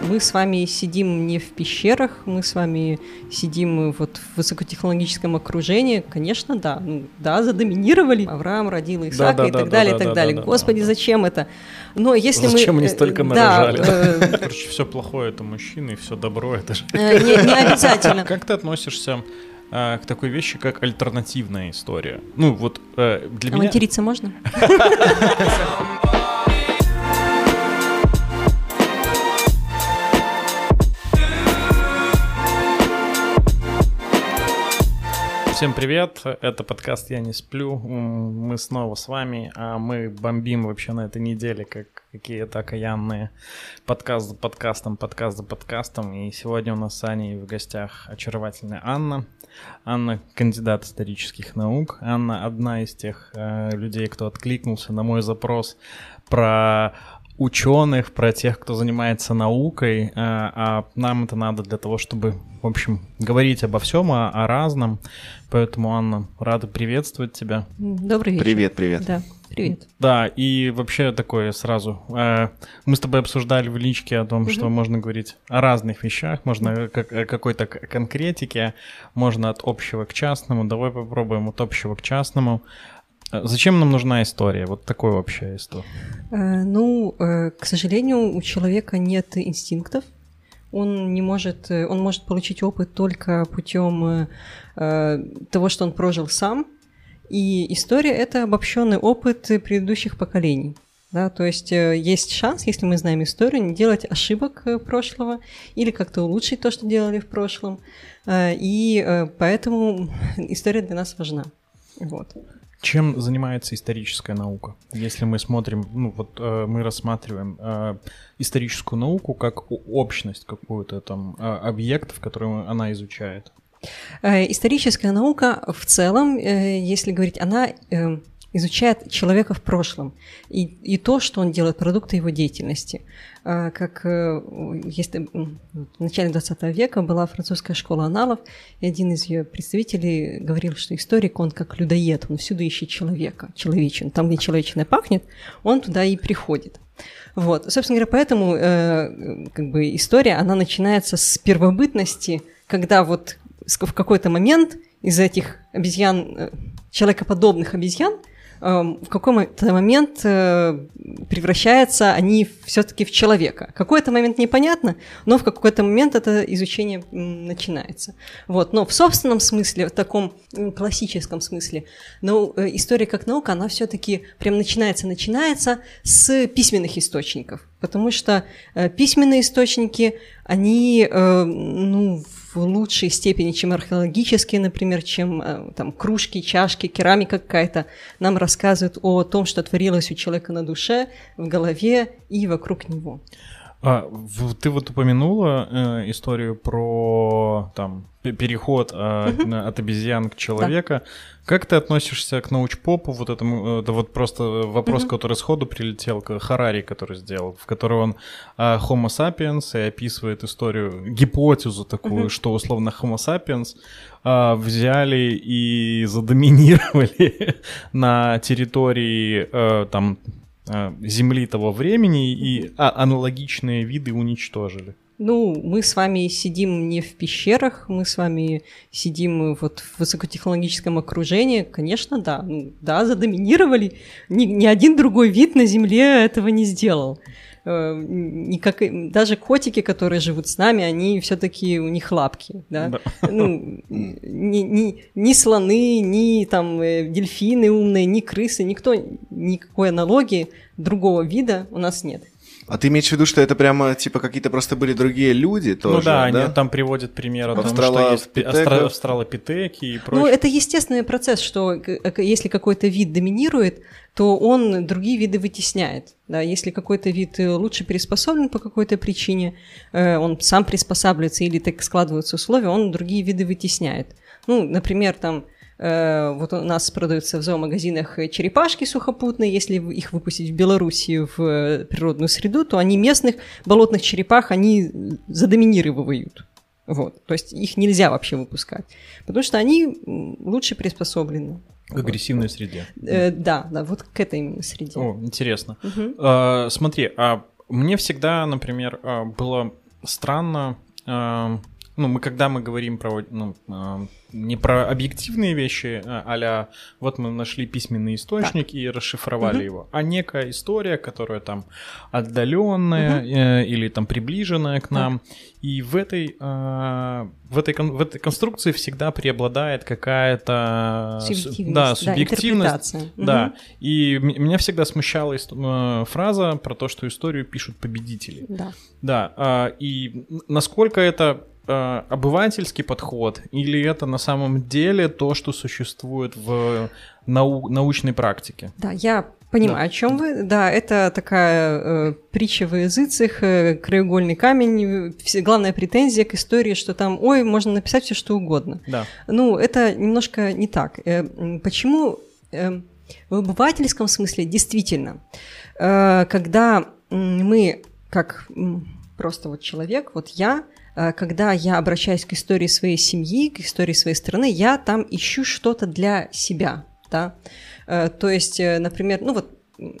мы с вами сидим не в пещерах, мы с вами сидим вот в высокотехнологическом окружении. Конечно, да, ну, да, задоминировали. Авраам родил Исаака да, да, и так да, далее, да, и так да, далее. Да, Господи, да, зачем это? Но если зачем мы... Зачем они столько нарожали? Да, э... Короче, все плохое это мужчины, и все добро это же... Э, не, не обязательно. Как ты относишься к такой вещи, как альтернативная история. Ну, вот э, для а меня... материться можно? Всем привет, это подкаст «Я не сплю», мы снова с вами, а мы бомбим вообще на этой неделе, как какие-то окаянные подкаст за подкастом, подкаст за подкастом, и сегодня у нас с Аней в гостях очаровательная Анна. Анна — кандидат исторических наук, Анна — одна из тех э, людей, кто откликнулся на мой запрос про ученых, про тех, кто занимается наукой, э, а нам это надо для того, чтобы, в общем, говорить обо всем, о, о разном. Поэтому, Анна, рада приветствовать тебя. Добрый вечер. Привет, привет. Да, привет. Да, и вообще такое сразу. Э, мы с тобой обсуждали в личке о том, угу. что можно говорить о разных вещах, можно о какой-то конкретике, можно от общего к частному. Давай попробуем от общего к частному. А зачем нам нужна история? Вот такой вообще история. Э, ну, э, к сожалению, у человека нет инстинктов. Он не может, э, он может получить опыт только путем того, что он прожил сам. И история это обобщенный опыт предыдущих поколений. Да, то есть есть шанс, если мы знаем историю, не делать ошибок прошлого или как-то улучшить то, что делали в прошлом. И поэтому история для нас важна. Вот. Чем занимается историческая наука? Если мы смотрим, ну вот э, мы рассматриваем э, историческую науку как общность какую-то там э, объектов, которые она изучает. Э, историческая наука в целом, э, если говорить, она э, изучает человека в прошлом и, и то, что он делает, продукты его деятельности. А, как э, если в начале 20 века была французская школа аналов, и один из ее представителей говорил, что историк, он как людоед, он всюду ищет человека, человечен. Там, где человечное пахнет, он туда и приходит. Вот. Собственно говоря, поэтому э, как бы история, она начинается с первобытности, когда вот в какой-то момент из этих обезьян, э, человекоподобных обезьян, в какой-то момент э, превращаются они все-таки в человека. Какой-то момент непонятно, но в какой-то момент это изучение начинается. Вот. Но в собственном смысле, в таком классическом смысле, но э, история как наука, она все-таки прям начинается, начинается с письменных источников. Потому что э, письменные источники, они ну, в лучшей степени, чем археологические, например, чем э, там кружки, чашки, керамика какая-то, нам рассказывают о том, что творилось у человека на душе, в голове и вокруг него. А, ты вот упомянула э, историю про там переход э, от обезьян к человеку. Да. Как ты относишься к научпопу, вот этому, это вот просто вопрос, угу. который сходу прилетел к Харари, который сделал, в котором он э, Homo sapiens и описывает историю, гипотезу такую, что условно Homo sapiens э, взяли и задоминировали на территории э, там Э, земли того времени и а, аналогичные виды уничтожили. Ну, мы с вами сидим не в пещерах, мы с вами сидим вот в высокотехнологическом окружении. Конечно, да, ну, да, задоминировали. Ни, ни один другой вид на Земле этого не сделал. Э, никак, даже котики, которые живут с нами, они все-таки у них лапки, да. да. Ну, ни, ни, ни слоны, ни там э, дельфины умные, ни крысы, никто, никакой аналогии другого вида у нас нет. А ты имеешь в виду, что это прямо типа какие-то просто были другие люди тоже? Ну да, да? они там приводят пример о том, что есть астро- австралопитеки и прочее. Ну это естественный процесс, что если какой-то вид доминирует, то он другие виды вытесняет. Да? Если какой-то вид э, лучше приспособлен по какой-то причине, э, он сам приспосабливается или так складываются условия, он другие виды вытесняет. Ну, например, там Э, вот у нас продаются в зоомагазинах черепашки сухопутные. Если их выпустить в Белоруссию в э, природную среду, то они местных болотных черепах, они задоминировывают. Вот. То есть их нельзя вообще выпускать, потому что они лучше приспособлены. К агрессивной среде. Э, да, да, вот к этой именно среде. О, интересно. Угу. А, смотри, а мне всегда, например, а, было странно, э, ну, мы когда мы говорим про, ну, э, не про объективные вещи, а вот мы нашли письменный источник так. и расшифровали угу. его, а некая история, которая там отдаленная угу. э, или там приближенная к нам, так. и в этой, э, в, этой, в этой конструкции всегда преобладает какая-то... Субъективность. Да, субъективность. Да, да. Угу. и меня всегда смущала э, фраза про то, что историю пишут победители. Да. Да, э, и насколько это э, обывательский подход, или это на самом деле то, что существует в нау- научной практике? Да, я понимаю, да. о чем вы. Да, это такая э, притча в языцах, э, краеугольный камень. Все, главная претензия к истории, что там, ой, можно написать все что угодно. Да. Ну, это немножко не так. Э, почему? Э, в обывательском смысле действительно, э, когда мы как просто вот человек, вот я, Э, когда я обращаюсь к истории своей семьи, к истории своей страны, я там ищу что-то для себя, да. Э, то есть, э, например, ну вот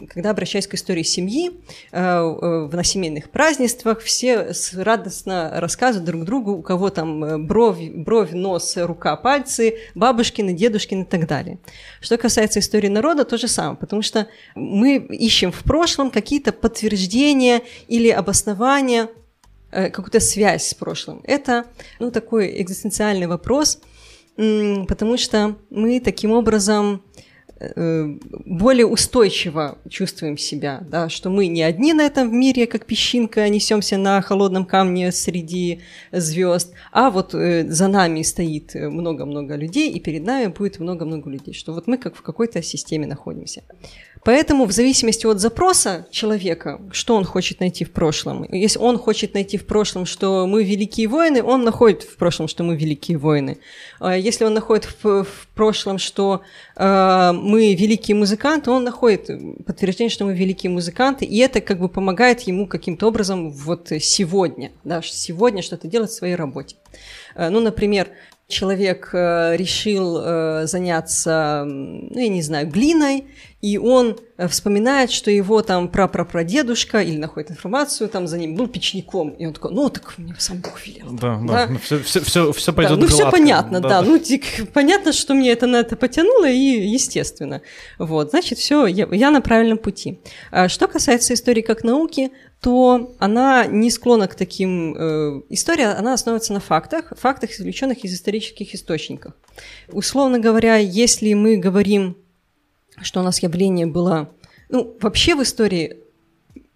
когда обращаюсь к истории семьи, на семейных празднествах все радостно рассказывают друг другу, у кого там бровь, бровь, нос, рука, пальцы, бабушкины, дедушкины и так далее. Что касается истории народа, то же самое, потому что мы ищем в прошлом какие-то подтверждения или обоснования Э, какую-то связь с прошлым. Это ну, такой экзистенциальный вопрос, потому что мы таким образом э, более устойчиво чувствуем себя, да, что мы не одни на этом мире, как песчинка, несемся на холодном камне среди звезд, а вот э, за нами стоит много-много людей, и перед нами будет много-много людей, что вот мы как в какой-то системе находимся. Поэтому в зависимости от запроса человека, что он хочет найти в прошлом, если он хочет найти в прошлом, что мы великие воины, он находит в прошлом, что мы великие воины. А если он находит в, в прошлом, что э, мы великие музыканты, он находит подтверждение, что мы великие музыканты, и это как бы помогает ему каким-то образом вот сегодня, да, сегодня что-то делать в своей работе. Э, ну, например, человек э, решил э, заняться, ну, я не знаю, глиной, и он э, вспоминает, что его там прапрапрадедушка или находит информацию, там за ним был печником, и он такой, ну так мне сам Бог велел. Да, да, да. все, все, все, все пойдет да, Ну все понятно, да, да. ну тик, понятно, что мне это на это потянуло, и естественно. Вот, значит, все, я, я на правильном пути. А что касается истории как науки, то она не склонна к таким... Э, история, она основывается на фактах, фактах, извлеченных из исторических источников. Условно говоря, если мы говорим что у нас явление было... Ну, вообще в истории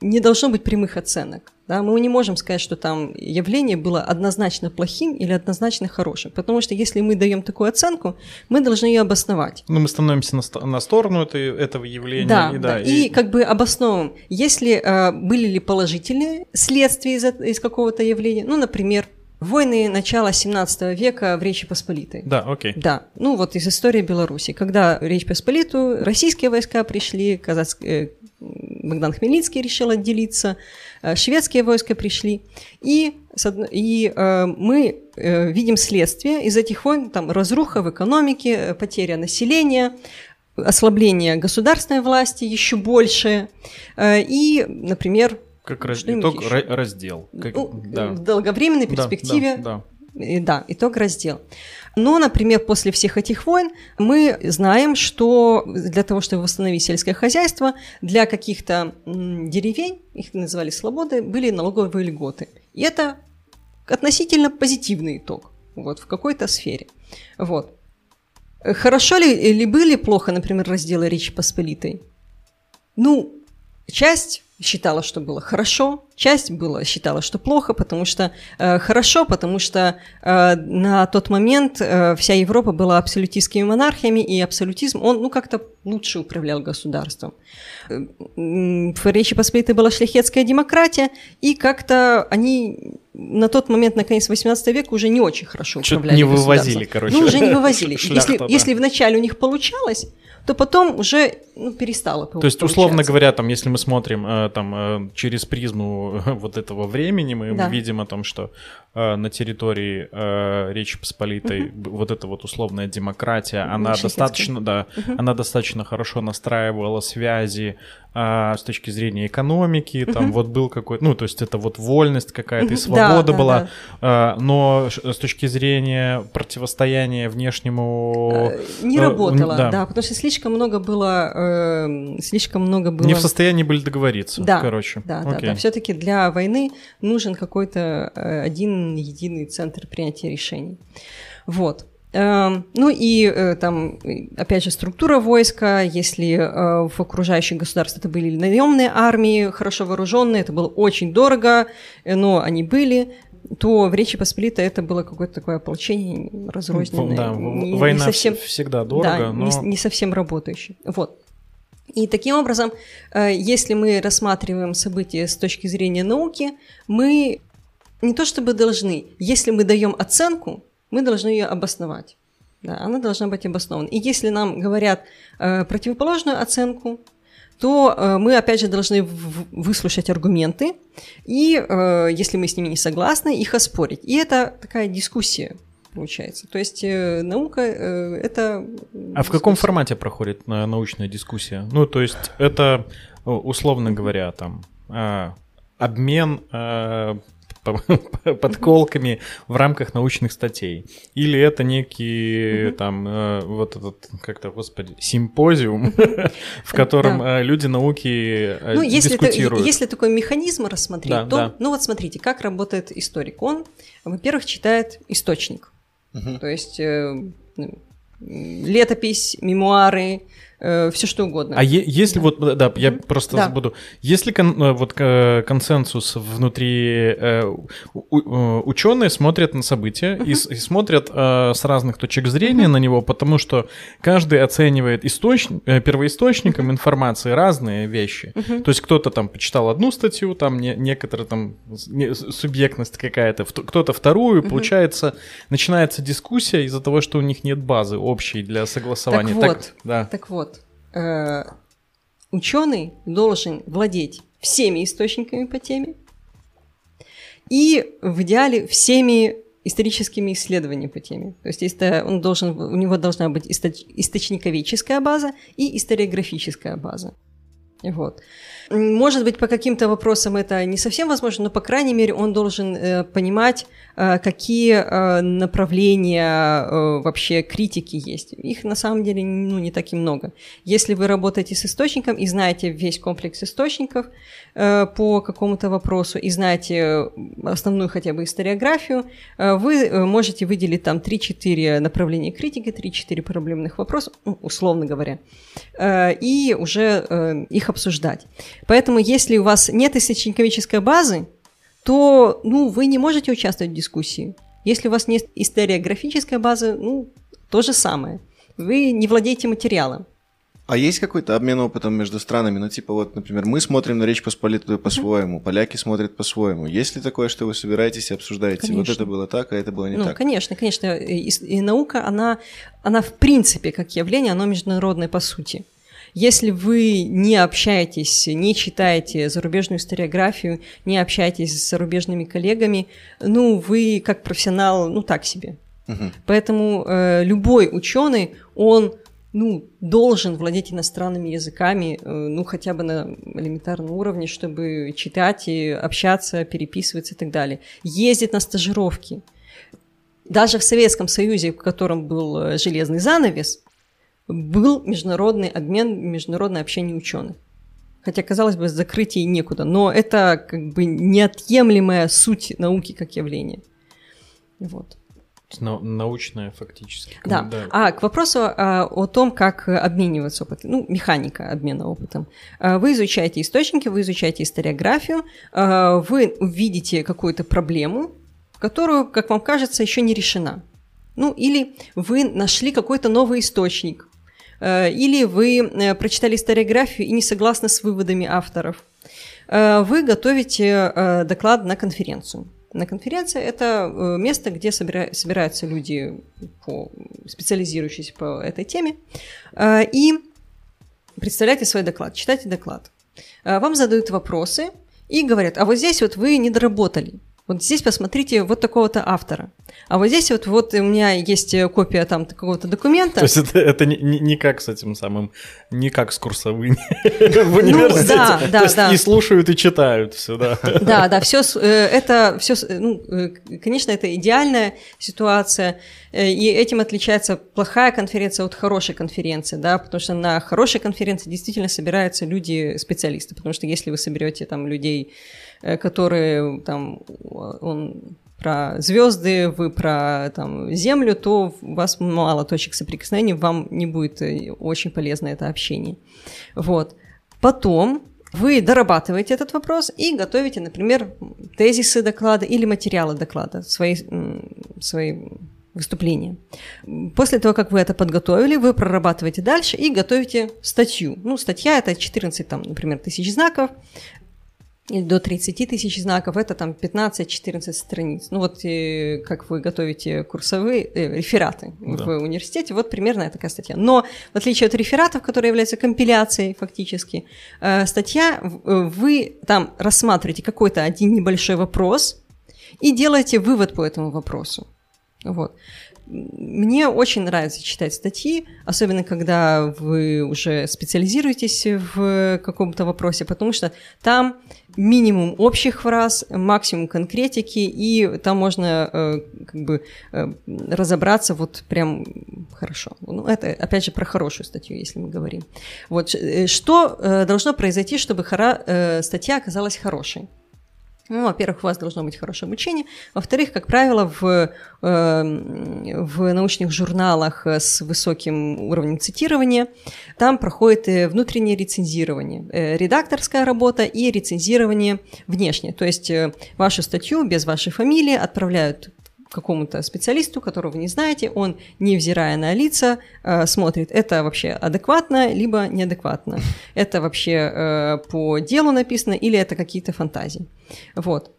не должно быть прямых оценок. Да? Мы не можем сказать, что там явление было однозначно плохим или однозначно хорошим. Потому что если мы даем такую оценку, мы должны ее обосновать. Ну, мы становимся на, на сторону этой, этого явления. Да, и, да, да. И... и как бы обосновываем, если э, были ли положительные следствия из, из какого-то явления. Ну, например, Войны начала 17 века в Речи Посполитой. Да, окей. Да, ну вот из истории Беларуси. Когда в Речь Посполитую российские войска пришли, казацкие, э, Богдан Хмельницкий решил отделиться, э, шведские войска пришли, и, и э, мы э, видим следствие из этих войн, там разруха в экономике, э, потеря населения, ослабление государственной власти еще больше, э, и, например, как раз, итог еще? раздел. Как, ну, да. В долговременной перспективе. Да, да, да. да, итог раздел. Но, например, после всех этих войн мы знаем, что для того, чтобы восстановить сельское хозяйство, для каких-то деревень, их называли слободы, были налоговые льготы. И это относительно позитивный итог вот, в какой-то сфере. Вот. Хорошо ли, ли были плохо, например, разделы Речи Посполитой? Ну, часть считала, что было хорошо, часть была, считала, что плохо, потому что э, хорошо, потому что э, на тот момент э, вся Европа была абсолютистскими монархиями, и абсолютизм, он ну, как-то лучше управлял государством. Э, в Речи Посполитой была шляхетская демократия, и как-то они на тот момент, на конец 18 века, уже не очень хорошо управляли не вывозили, короче. Ну, уже не вывозили. Шляхта, если, да. если вначале у них получалось, то потом уже ну, перестало То есть, условно говоря, там, если мы смотрим э, там, э, через призму вот этого времени, мы да. видим о том, что на территории Речи Посполитой угу. вот эта вот условная демократия, она достаточно, да, угу. она достаточно хорошо настраивала связи а, с точки зрения экономики, там uh-huh. вот был какой-то, ну, то есть это вот вольность какая-то и свобода да, была, да, да. А, но с точки зрения противостояния внешнему... Э, не э, работало, да. да, потому что слишком много было, э, слишком много было... Не в состоянии были договориться, да, короче. Да, Окей. да, да, все-таки для войны нужен какой-то э, один единый центр принятия решений. Вот. Эм, ну и э, там, опять же, структура войска, если э, в окружающих государствах это были наемные армии, хорошо вооруженные, это было очень дорого, э, но они были, то в Речи Посполитой это было какое-то такое ополчение разрозненное. Да, не, война не совсем, всегда дорого, да, но... не, не совсем работающее. Вот. И таким образом, если мы рассматриваем события с точки зрения науки, мы не то чтобы должны, если мы даем оценку, мы должны ее обосновать. Да, она должна быть обоснована. И если нам говорят э, противоположную оценку, то э, мы, опять же, должны выслушать аргументы, и э, если мы с ними не согласны, их оспорить. И это такая дискуссия получается. То есть э, наука э, это... А в каком формате проходит э, научная дискуссия? Ну, то есть это, условно говоря, там э, обмен э, подколками в рамках научных статей. Или это некий угу. там э, вот этот как-то, господи, симпозиум, в котором да. Э, люди науки э, ну, если дискутируют. Это, если такой механизм рассмотреть, да, то, да. ну вот смотрите, как работает историк. Он, во-первых, читает источник. Угу. То есть э, летопись, мемуары, э, все что угодно. А е- если да. вот, да, я просто да. буду, если кон- э, вот э, консенсус внутри э, у- ученые смотрят на события uh-huh. и, и смотрят э, с разных точек зрения uh-huh. на него, потому что каждый оценивает источ... первоисточником uh-huh. информации разные вещи. Uh-huh. То есть кто-то там почитал одну статью, там не, некоторая там не, субъектность какая-то, кто-то вторую, uh-huh. получается начинается дискуссия из-за того, что у них нет базы общей для согласования. Так, так вот, да. так вот э, ученый должен владеть всеми источниками по теме и в идеале всеми историческими исследованиями по теме. То есть это он должен, у него должна быть источ, источниковедческая база и историографическая база. Вот. Может быть, по каким-то вопросам это не совсем возможно, но, по крайней мере, он должен э, понимать, э, какие э, направления э, вообще критики есть. Их, на самом деле, ну, не так и много. Если вы работаете с источником и знаете весь комплекс источников э, по какому-то вопросу, и знаете основную хотя бы историографию, э, вы э, можете выделить там 3-4 направления критики, 3-4 проблемных вопроса, ну, условно говоря, э, и уже э, их обсуждать. Поэтому, если у вас нет источниковической базы, то ну, вы не можете участвовать в дискуссии. Если у вас нет историографической базы, ну, то же самое. Вы не владеете материалом. А есть какой-то обмен опытом между странами? Ну, типа, вот, например, мы смотрим на Речь Посполитую по-своему, поляки смотрят по-своему. Есть ли такое, что вы собираетесь и обсуждаете? Конечно. Вот это было так, а это было не ну, так? Конечно, конечно. И, и наука, она, она в принципе, как явление, она международная по сути. Если вы не общаетесь, не читаете зарубежную историографию, не общаетесь с зарубежными коллегами, ну, вы как профессионал, ну, так себе. Угу. Поэтому э, любой ученый, он ну, должен владеть иностранными языками, э, ну, хотя бы на элементарном уровне, чтобы читать и общаться, переписываться и так далее. Ездить на стажировки. Даже в Советском Союзе, в котором был э, железный занавес, был международный обмен, международное общение ученых. Хотя, казалось бы, закрытие некуда, но это как бы неотъемлемая суть науки как явления. Вот. Научная фактически. Да. да. А к вопросу а, о том, как обмениваться опытом, ну, механика обмена опытом. А, вы изучаете источники, вы изучаете историографию, а, вы увидите какую-то проблему, которую, как вам кажется, еще не решена. Ну, или вы нашли какой-то новый источник, или вы э, прочитали историографию и не согласны с выводами авторов. Э, вы готовите доклад на конференцию. На конференции это место, где собираются люди, по, специализирующиеся по этой теме. И представляете свой доклад, читайте доклад. Э, вам задают вопросы и говорят, а вот здесь вот вы не доработали. Вот здесь посмотрите вот такого-то автора. А вот здесь вот, вот у меня есть копия там какого-то документа. То есть это, это не, не, не как с этим самым, не как с курсовыми в университете. Ну, да, да, есть да. И слушают, и читают все, да. Да, да, все э, это все, ну, э, конечно, это идеальная ситуация, э, и этим отличается плохая конференция от хорошей конференции, да, потому что на хорошей конференции действительно собираются люди-специалисты, потому что если вы соберете там людей Э, которые там он про звезды, вы про там, Землю, то у вас мало точек соприкосновения, вам не будет э, очень полезно это общение. Вот. Потом вы дорабатываете этот вопрос и готовите, например, тезисы доклада или материалы доклада, свои, свои выступления. После того, как вы это подготовили, вы прорабатываете дальше и готовите статью. Ну, статья – это 14, там, например, тысяч знаков или до 30 тысяч знаков, это там 15-14 страниц. Ну вот и, как вы готовите курсовые э, рефераты да. в университете, вот примерно такая статья. Но в отличие от рефератов, которые являются компиляцией фактически, э, статья, э, вы там рассматриваете какой-то один небольшой вопрос и делаете вывод по этому вопросу. Вот. Мне очень нравится читать статьи, особенно когда вы уже специализируетесь в каком-то вопросе, потому что там минимум общих фраз, максимум конкретики, и там можно э, как бы э, разобраться вот прям хорошо. Ну, это, опять же, про хорошую статью, если мы говорим. Вот, э, что э, должно произойти, чтобы хора, э, статья оказалась хорошей? Ну, во-первых, у вас должно быть хорошее обучение. Во-вторых, как правило, в, э, в научных журналах с высоким уровнем цитирования там проходит э, внутреннее рецензирование, э, редакторская работа и рецензирование внешнее. То есть вашу статью без вашей фамилии отправляют какому-то специалисту, которого вы не знаете, он, невзирая на лица, э, смотрит, это вообще адекватно, либо неадекватно, это вообще э, по делу написано, или это какие-то фантазии. Вот.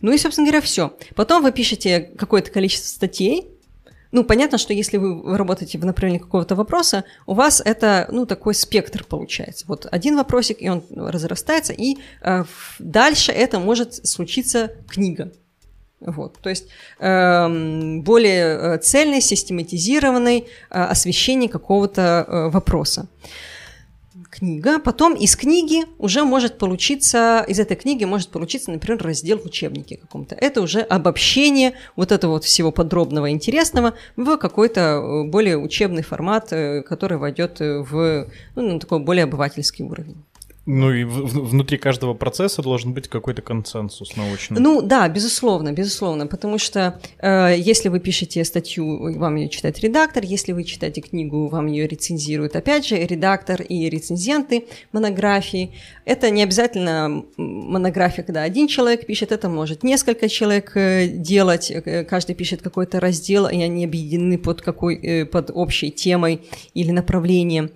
Ну и, собственно говоря, все. Потом вы пишете какое-то количество статей, ну, понятно, что если вы работаете в направлении какого-то вопроса, у вас это, ну, такой спектр получается. Вот один вопросик, и он разрастается, и э, дальше это может случиться книга. Вот, то есть э, более э, цельный, систематизированный э, освещение какого-то э, вопроса. Книга. Потом из книги уже может получиться, из этой книги может получиться, например, раздел в учебнике каком-то. Это уже обобщение вот этого вот всего подробного, интересного в какой-то э, более учебный формат, э, который войдет в ну, такой более обывательский уровень. Ну и в, внутри каждого процесса должен быть какой-то консенсус научный. Ну да, безусловно, безусловно, потому что э, если вы пишете статью, вам ее читает редактор, если вы читаете книгу, вам ее рецензирует опять же редактор и рецензенты монографии. Это не обязательно монография, когда один человек пишет, это может несколько человек э, делать, э, каждый пишет какой-то раздел, и они объединены под, какой, э, под общей темой или направлением.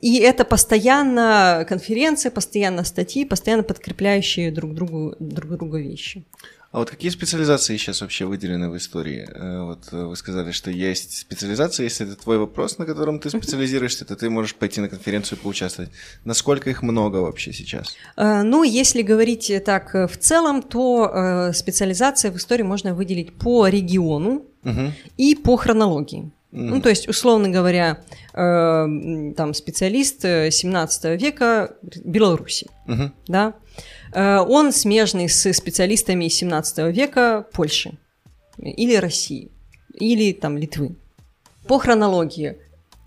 И это постоянно конференции, постоянно статьи, постоянно подкрепляющие друг другу, друг друга вещи. А вот какие специализации сейчас вообще выделены в истории? Э, вот э, вы сказали, что есть специализация, если это твой вопрос, на котором ты специализируешься, то ты можешь пойти на конференцию и поучаствовать. Насколько их много вообще сейчас? Э, ну, если говорить так в целом, то специализации в истории можно выделить по региону угу. и по хронологии. Ну, то есть, условно говоря, э, там специалист 17 э, века Беларуси, uh-huh. да, э, он смежный с специалистами 17 века Польши или России, или там Литвы. По хронологии,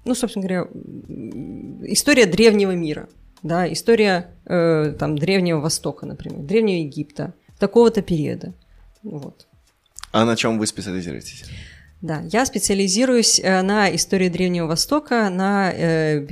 ну, собственно говоря, история древнего мира, да, история э, там Древнего Востока, например, Древнего Египта, такого-то периода, вот. А на чем вы специализируетесь? Да, я специализируюсь э, на истории Древнего Востока, на э,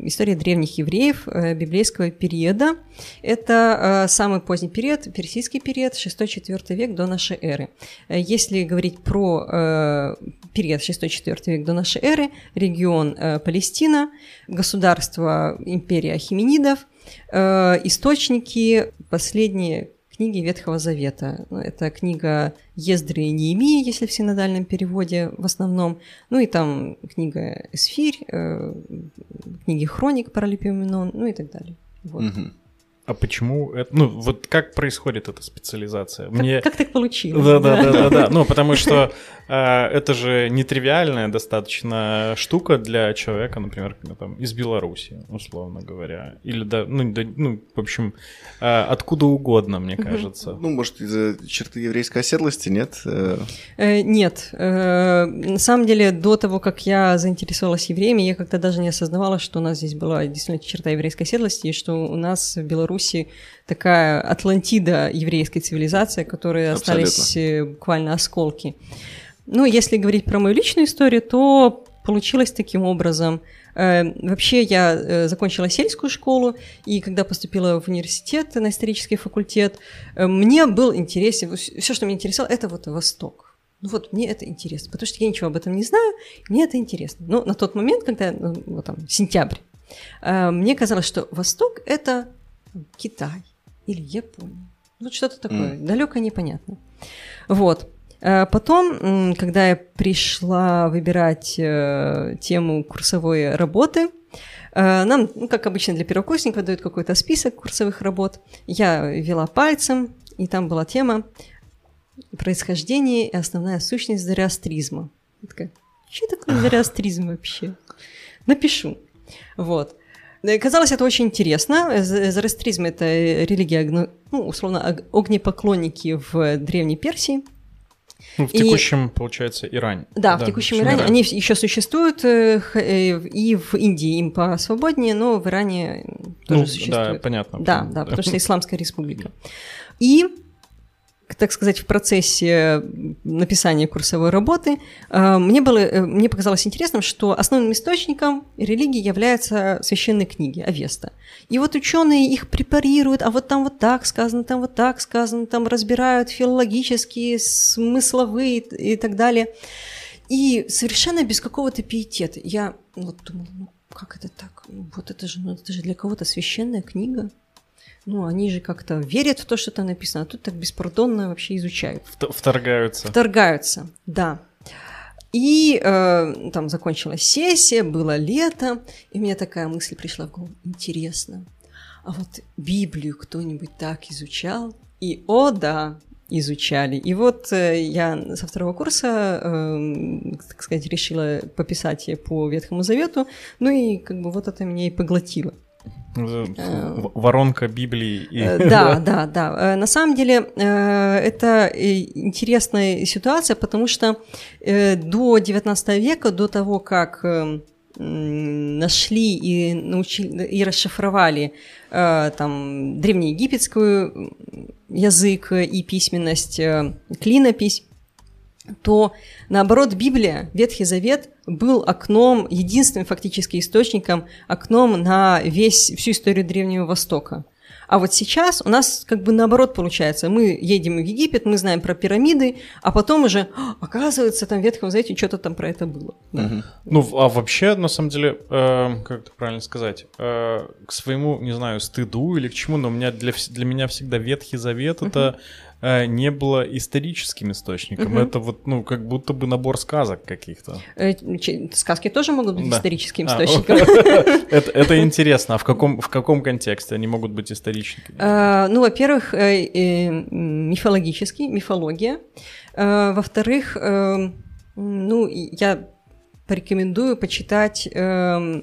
истории древних евреев э, библейского периода. Это э, самый поздний период, персидский период, 6-4 век до нашей эры. Э, если говорить про э, период 6-4 век до нашей эры, регион Палестина, государство империя Хименидов, э, источники, последние книги Ветхого Завета. Ну, это книга Ездры и Неемии, если в синодальном переводе в основном. Ну и там книга Эсфирь, э, книги Хроник Паралипоменон, ну и так далее. Вот. Мгм. А почему это? Ну, вот как происходит эта специализация? Как, Мне... как так получилось? Да, да, да, да, да. Ну, потому что э, это же нетривиальная достаточно штука для человека, например, там из Беларуси, условно говоря. Или да, ну, да, ну в общем, э, откуда угодно, мне кажется. Ну, может, из-за черты еврейской оседлости, нет? Э, Нет, Э, на самом деле до того, как я заинтересовалась евреями, я как-то даже не осознавала, что у нас здесь была действительно черта еврейской оседлости, и что у нас в Беларуси такая Атлантида еврейской цивилизации, которые Абсолютно. остались э, буквально осколки. Ну, если говорить про мою личную историю, то получилось таким образом. Э, Вообще я э, закончила сельскую школу, и когда поступила в университет на исторический факультет, мне был интересен, все, что меня интересовало, это вот Восток. Ну вот мне это интересно, потому что я ничего об этом не знаю, мне это интересно. Но на тот момент, когда, ну, вот там, сентябрь, мне казалось, что Восток – это Китай или Япония. Вот что-то такое, далеко непонятно. Вот. Э, Потом, когда я пришла выбирать э, тему курсовой работы, э, нам, ну, как обычно для первокурсников, дают какой-то список курсовых работ. Я вела пальцем, и там была тема происхождение и основная сущность зороастризма. Я такая, что такое зороастризм вообще? Напишу. Вот. Э, Казалось, это очень интересно. Зороастризм – это религия, ну, условно, ог- огнепоклонники в Древней Персии. Ну, в и- текущем, получается, Иране. Да, в течущем Иране. Они еще существуют, э, э, и в Индии им посвободнее, но в Иране тоже Ну, существуют. да, понятно. Да, да, потому что Исламская республика. И, так сказать, в процессе написания курсовой работы э, мне, было, э, мне показалось интересным, что основным источником религии являются священные книги, Авеста. И вот ученые их препарируют, а вот там вот так сказано, там вот так сказано, там разбирают филологические, смысловые и так далее. И совершенно без какого-то пиетета. Я вот думала, ну как это так? Вот это же, ну, это же для кого-то священная книга. Ну, они же как-то верят в то, что там написано, а тут так беспардонно вообще изучают. Вт- Вторгаются. Вторгаются, да. И э, там закончилась сессия, было лето, и мне такая мысль пришла в голову, интересно, а вот Библию кто-нибудь так изучал? И, о да, изучали. И вот э, я со второго курса, эм, так сказать, решила пописать по Ветхому Завету, ну и как бы вот это меня и поглотило. В- Воронка Библии. и- Э, Да, да, да. Э, На самом деле э, это э, интересная ситуация, потому что э, до 19 века, до того, как э, нашли и научили и расшифровали э, там древнеегипетскую язык и письменность, э, клинопись, то наоборот Библия, Ветхий Завет, был окном, единственным фактически источником, окном на весь, всю историю Древнего Востока. А вот сейчас у нас как бы наоборот получается. Мы едем в Египет, мы знаем про пирамиды, а потом уже, «А, оказывается, там в Ветхом Завете что-то там про это было. Да. Ну, в- а вообще, на самом деле, э, как это правильно сказать, э, к своему, не знаю, стыду или к чему, но у меня для, для меня всегда Ветхий Завет это э, не было историческим источником. Мгм. Это вот, ну, как будто бы набор сказок каких-то. Э, Сказки тоже могут быть Да. историческим А, источником. Это, интересно. А в каком, в каком контексте они могут быть историческими? Э, Ну, во-первых, э, мифологический, мифология. Во-вторых, ну, я порекомендую почитать э,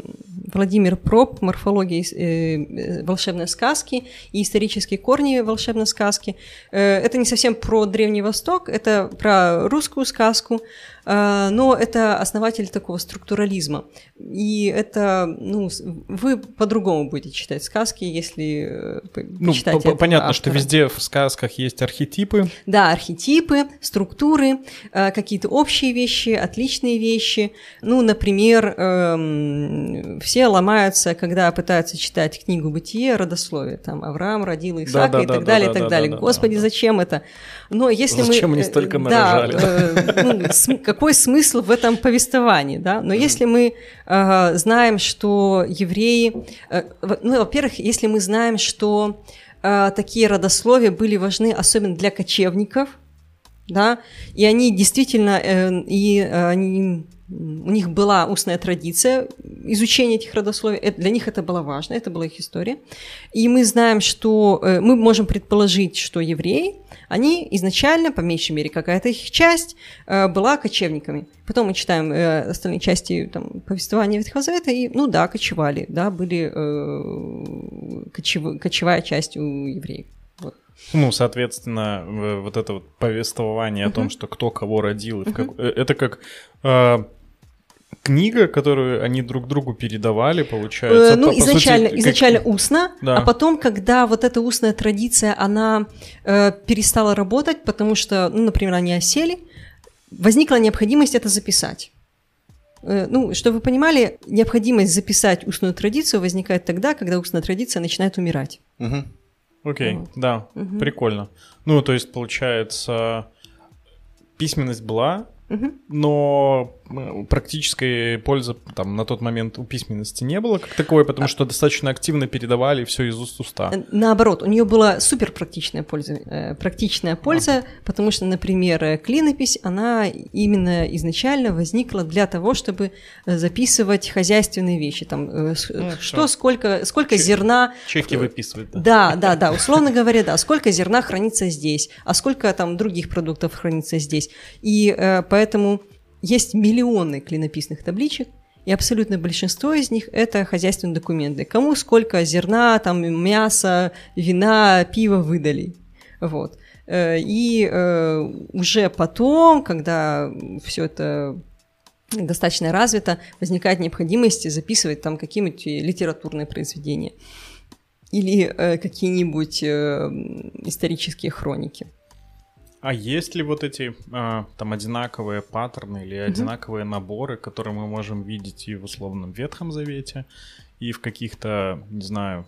Владимир Проб «Морфология э, э, волшебной сказки» и «Исторические корни волшебной сказки». Э, Это не совсем про Древний Восток, это про русскую сказку, э, но это основатель такого структурализма. И это, ну, вы по-другому будете читать сказки, если э, по- Ну, почитаете п- п- этого понятно, что автора. везде в сказках есть архетипы. Да, архетипы, структуры, э, какие-то общие вещи, отличные вещи. Ну, например, эм, все ломаются, когда пытаются читать книгу «Бытие», родословие, там Авраам родил Исаака и Да-да-да, так далее, и так далее. да-да-да, Господи, да. зачем это? Но если мы... Зачем они э, столько да, нарожали? э, ну, см- какой смысл в этом повествовании, да? Но если мы э, знаем, что евреи... э, ну, во-первых, если мы знаем, что э, такие родословия были важны, особенно для кочевников, да, и они действительно, э, и они у них была устная традиция изучения этих родословий, это, для них это было важно, это была их история. И мы знаем, что э, мы можем предположить, что евреи, они изначально, по меньшей мере, какая-то их часть э, была кочевниками. Потом мы читаем э, остальные части там, повествования Ветхого Завета, и, ну да, кочевали, да, были э, кочев, кочевая часть у евреев. Вот. Ну, соответственно, вот это вот повествование uh-huh. о том, что кто кого родил, uh-huh. как... это как э, книга, которую они друг другу передавали, получается. Э, ну, по, изначально, по сути, изначально как... устно, да. а потом, когда вот эта устная традиция, она э, перестала работать, потому что, ну, например, они осели, возникла необходимость это записать. Э, ну, чтобы вы понимали, необходимость записать устную традицию возникает тогда, когда устная традиция начинает умирать. Угу. Окей, вот. да, угу. прикольно. Ну, то есть, получается, письменность была, но э, практической пользы там на тот момент у письменности не было как таковой, потому что достаточно активно передавали все из уст уста. Э, наоборот, у нее была супер практичная польза, э, практичная польза, а. потому что, например, клинопись, она именно изначально возникла для того, чтобы записывать хозяйственные вещи, там ну, что, что, сколько, сколько Чек, зерна. Чеки выписывать. Да. да, да, да, условно говоря, да, сколько зерна хранится здесь, а сколько там других продуктов хранится здесь, и э, Поэтому есть миллионы клинописных табличек, и абсолютно большинство из них это хозяйственные документы. Кому сколько зерна, там, мяса, вина, пива выдали. Вот. Э, и э, уже потом, когда все это достаточно развито, возникает необходимость записывать там какие-нибудь литературные произведения или э, какие-нибудь исторические хроники. А есть ли вот эти а, там одинаковые паттерны или одинаковые наборы, которые мы можем видеть и в условном Ветхом Завете, и в каких-то, не знаю,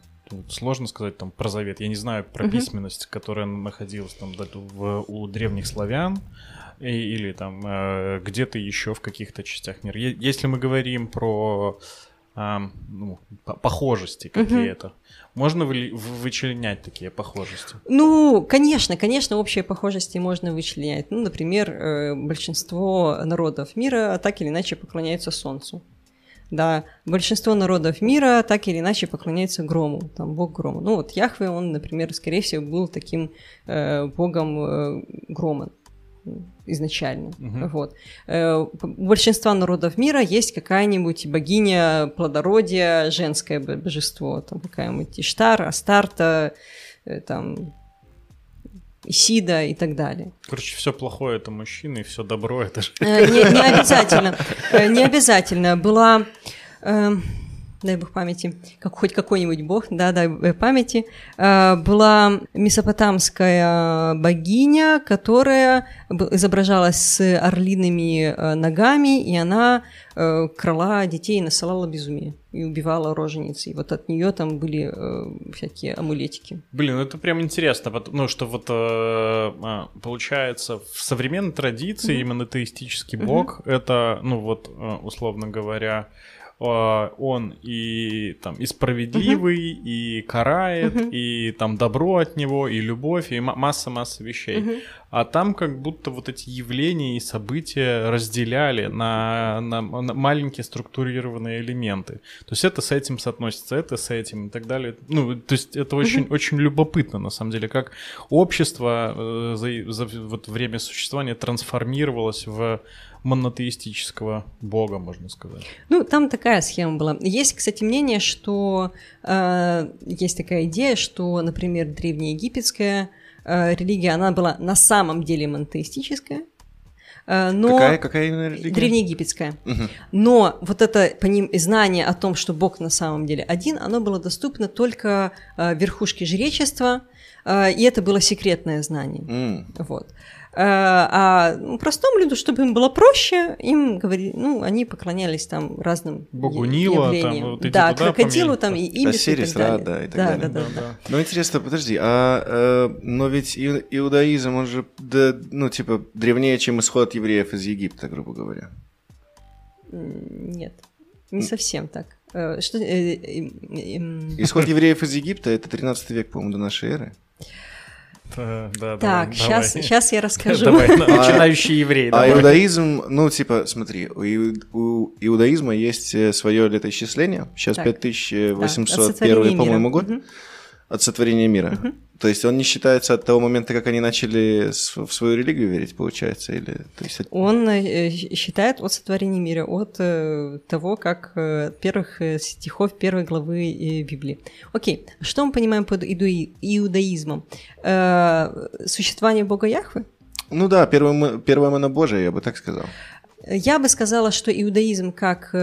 сложно сказать там про завет. Я не знаю про письменность, которая находилась там в, у древних славян и, или там э, где-то еще в каких-то частях мира. Если мы говорим про э, ну, похожести какие-то, можно вы, вычленять такие похожести? Ну, конечно, конечно, общие похожести можно вычленять. Ну, например, э, большинство народов мира так или иначе поклоняются Солнцу. Да, большинство народов мира так или иначе поклоняются грому, там бог грома. Ну вот Яхве, он, например, скорее всего, был таким э, богом э, грома изначально. Угу. Вот. Э, у большинства народов мира есть какая-нибудь богиня плодородия, женское божество, там какая-нибудь Иштар, Астарта, э, там Исида и так далее. Короче, все плохое это мужчины, и все добро это же. Э, не, не обязательно. Не обязательно. Была эм, дай бог памяти, как хоть какой-нибудь бог, да, дай памяти, а, была месопотамская богиня, которая изображалась с орлиными а, ногами, и она а, крала детей и насылала безумие и убивала рожениц. И вот от нее там были всякие амулетики. Блин, это прям интересно, ну что вот получается в современной традиции mm-hmm. именно теистический бог mm-hmm. это, ну вот условно говоря, а, он и там и справедливый, угу. и карает, угу. и там добро от него, и любовь, и масса-масса вещей. Угу. А там как будто вот эти явления и события разделяли на, на, на маленькие структурированные элементы. То есть это с этим соотносится, это с этим и так далее. Ну, то есть это очень, угу. очень любопытно, на самом деле, как общество э, за, за вот время существования трансформировалось в монотеистического бога, можно сказать. Ну, там такая схема была. Есть, кстати, мнение, что э, есть такая идея, что, например, древнеегипетская э, религия, она была на самом деле монотеистическая, э, но... Какая, какая именно религия? Древнеегипетская. Угу. Но вот это поним... знание о том, что Бог на самом деле один, оно было доступно только э, верхушке жречества, э, и это было секретное знание. Mm. Вот. Э, а ну, простому люду, чтобы им было проще, им говорили, ну, они поклонялись там разным Богу Нила, там, вот да, крокодилу там и Ибису и так далее. Да, и так да, далее. Да, да, да, да. Ну, интересно, подожди, а э, но ведь иудаизм, он же, да, ну, типа, древнее, чем исход евреев из Египта, грубо говоря. Нет, не совсем так. Э, что, э, э, э, Исход евреев из Египта это 13 век, по-моему, до нашей эры. Да, да, так, сейчас, сейчас я расскажу. Давай, начинающий еврей. А иудаизм, ну, типа, смотри, у, иу- у иудаизма есть свое летоисчисление. Сейчас Так. Да, от 5801, сотворения мира. по-моему, год от сотворения мира. То есть он не считается от того момента, как они начали в свою религию верить, получается, или... То есть, Он э, считает от сотворения мира, от э, того, как э, первых стихов первой главы Библии. Окей, что мы понимаем под иудаизмом? Существование Бога Яхвы? Ну да, первое, первое монобожие, я бы так сказал. Я бы сказала, что иудаизм как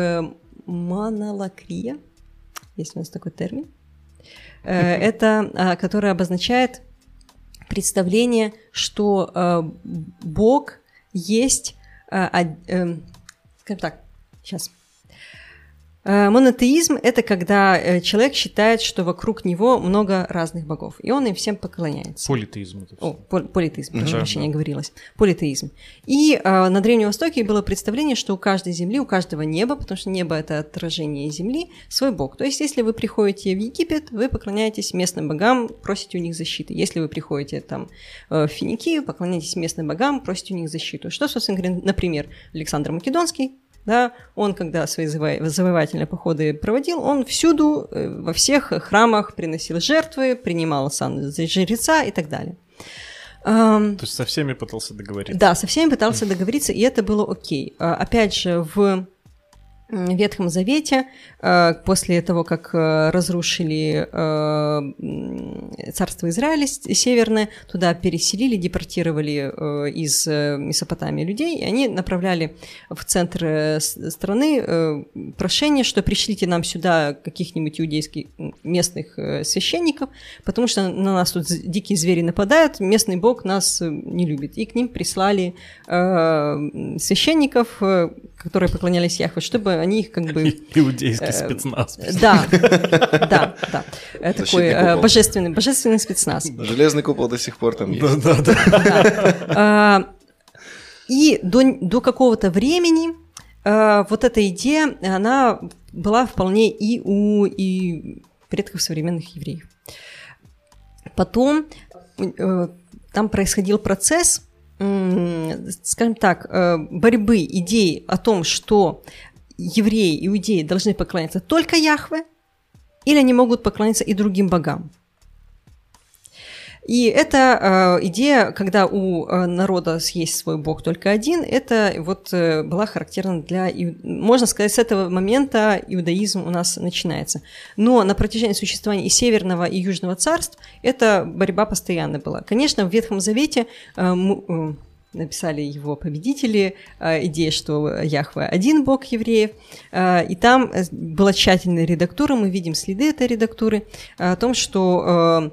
монолакрия, есть у нас такой термин, это, а, который обозначает представление, что э, Бог есть, э, од- э, скажем так, сейчас. Э, Монотеизм – это когда э, человек считает, что вокруг него много разных богов, и он им всем поклоняется. Политеизм. это О, пол- политеизм, прошу Да, прощения, да. говорилось. Политеизм. И э, на Древнем Востоке было представление, что у каждой земли, у каждого неба, потому что небо – это отражение земли, свой бог. То есть, если вы приходите в Египет, вы поклоняетесь местным богам, просите у них защиты. Если вы приходите там э, в Финикию, поклоняетесь местным богам, просите у них защиту. Что, собственно говоря, например, Александр Македонский, да, он, когда свои заво- завоевательные походы проводил, он всюду, э, во всех храмах приносил жертвы, принимал сан жреца и так далее. То есть со всеми пытался договориться. да, со всеми пытался договориться, и это было окей. А, Опять же, в Ветхом Завете, э, после того, как э, разрушили э, царство Израиля северное, туда переселили, депортировали из Месопотамии людей, и они направляли в центр страны прошение, что пришлите нам сюда каких-нибудь иудейских местных священников, потому что на нас тут дикие звери нападают, местный бог нас не любит. И к ним прислали священников, которые поклонялись Яхве, чтобы они их как бы... Иудейский Э, спецназ. Да, да, да. Э, Такой э, божественный, божественный спецназ. Железный купол до сих пор там есть. Да, да, да. А, И до, до какого-то времени а, вот эта идея, она была вполне и у и предков современных евреев. Потом э, там происходил процесс, м, скажем так, э, борьбы идей о том, что евреи, иудеи должны поклоняться только Яхве, или они могут поклоняться и другим богам. И эта э, идея, когда у э, народа есть свой бог только один, это вот э, была характерна для, можно сказать, с этого момента иудаизм у нас начинается. Но на протяжении существования и Северного, и Южного царств эта борьба постоянно была. Конечно, в Ветхом Завете э, э, написали его победители, э, идея, что Яхве один бог евреев, э, и там э, была тщательная редактура, мы видим следы этой редактуры, о том, что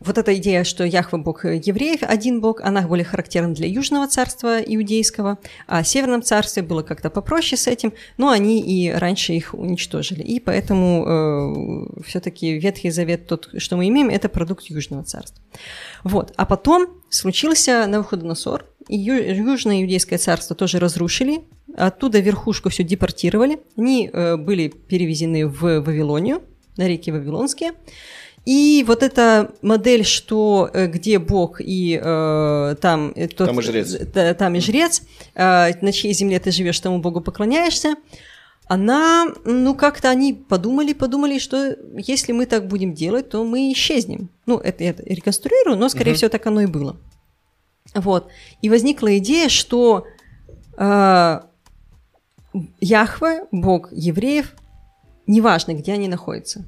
вот эта идея, что Яхве бог евреев, один бог, она более характерна для Южного царства иудейского, а в Северном царстве было как-то попроще с этим, но они и раньше их уничтожили. И поэтому э, все-таки Ветхий Завет, тот, что мы имеем, это продукт Южного царства. Вот. А потом случился Навуходоносор, Южное Иудейское царство тоже разрушили, оттуда верхушку все депортировали, они э, были перевезены в Вавилонию, на реки Вавилонские, и вот эта модель, что э, где Бог и э, там, э, тот- Там и жрец. да, там и жрец, э, на чьей земле ты живешь, тому Богу поклоняешься, она, ну, как-то они подумали, подумали, что если мы так будем делать, то мы исчезнем. Ну, это я реконструирую, но, скорее Мгм. всего, так оно и было. Вот. И возникла идея, что э, Яхве, Бог евреев, неважно, где они находятся.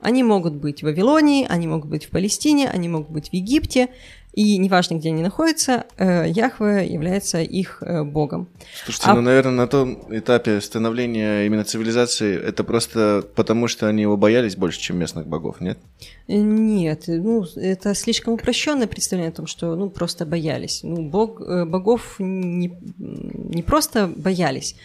Они могут быть в Вавилонии, они могут быть в Палестине, они могут быть в Египте, и неважно, где они находятся, э, Яхве является их э, богом. Слушайте, А- ну, наверное, на том этапе становления именно цивилизации это просто потому, что они его боялись больше, чем местных богов, нет? Э, Нет, ну, это слишком упрощенное представление о том, что ну, просто боялись. Ну, бог, богов не, не просто боялись.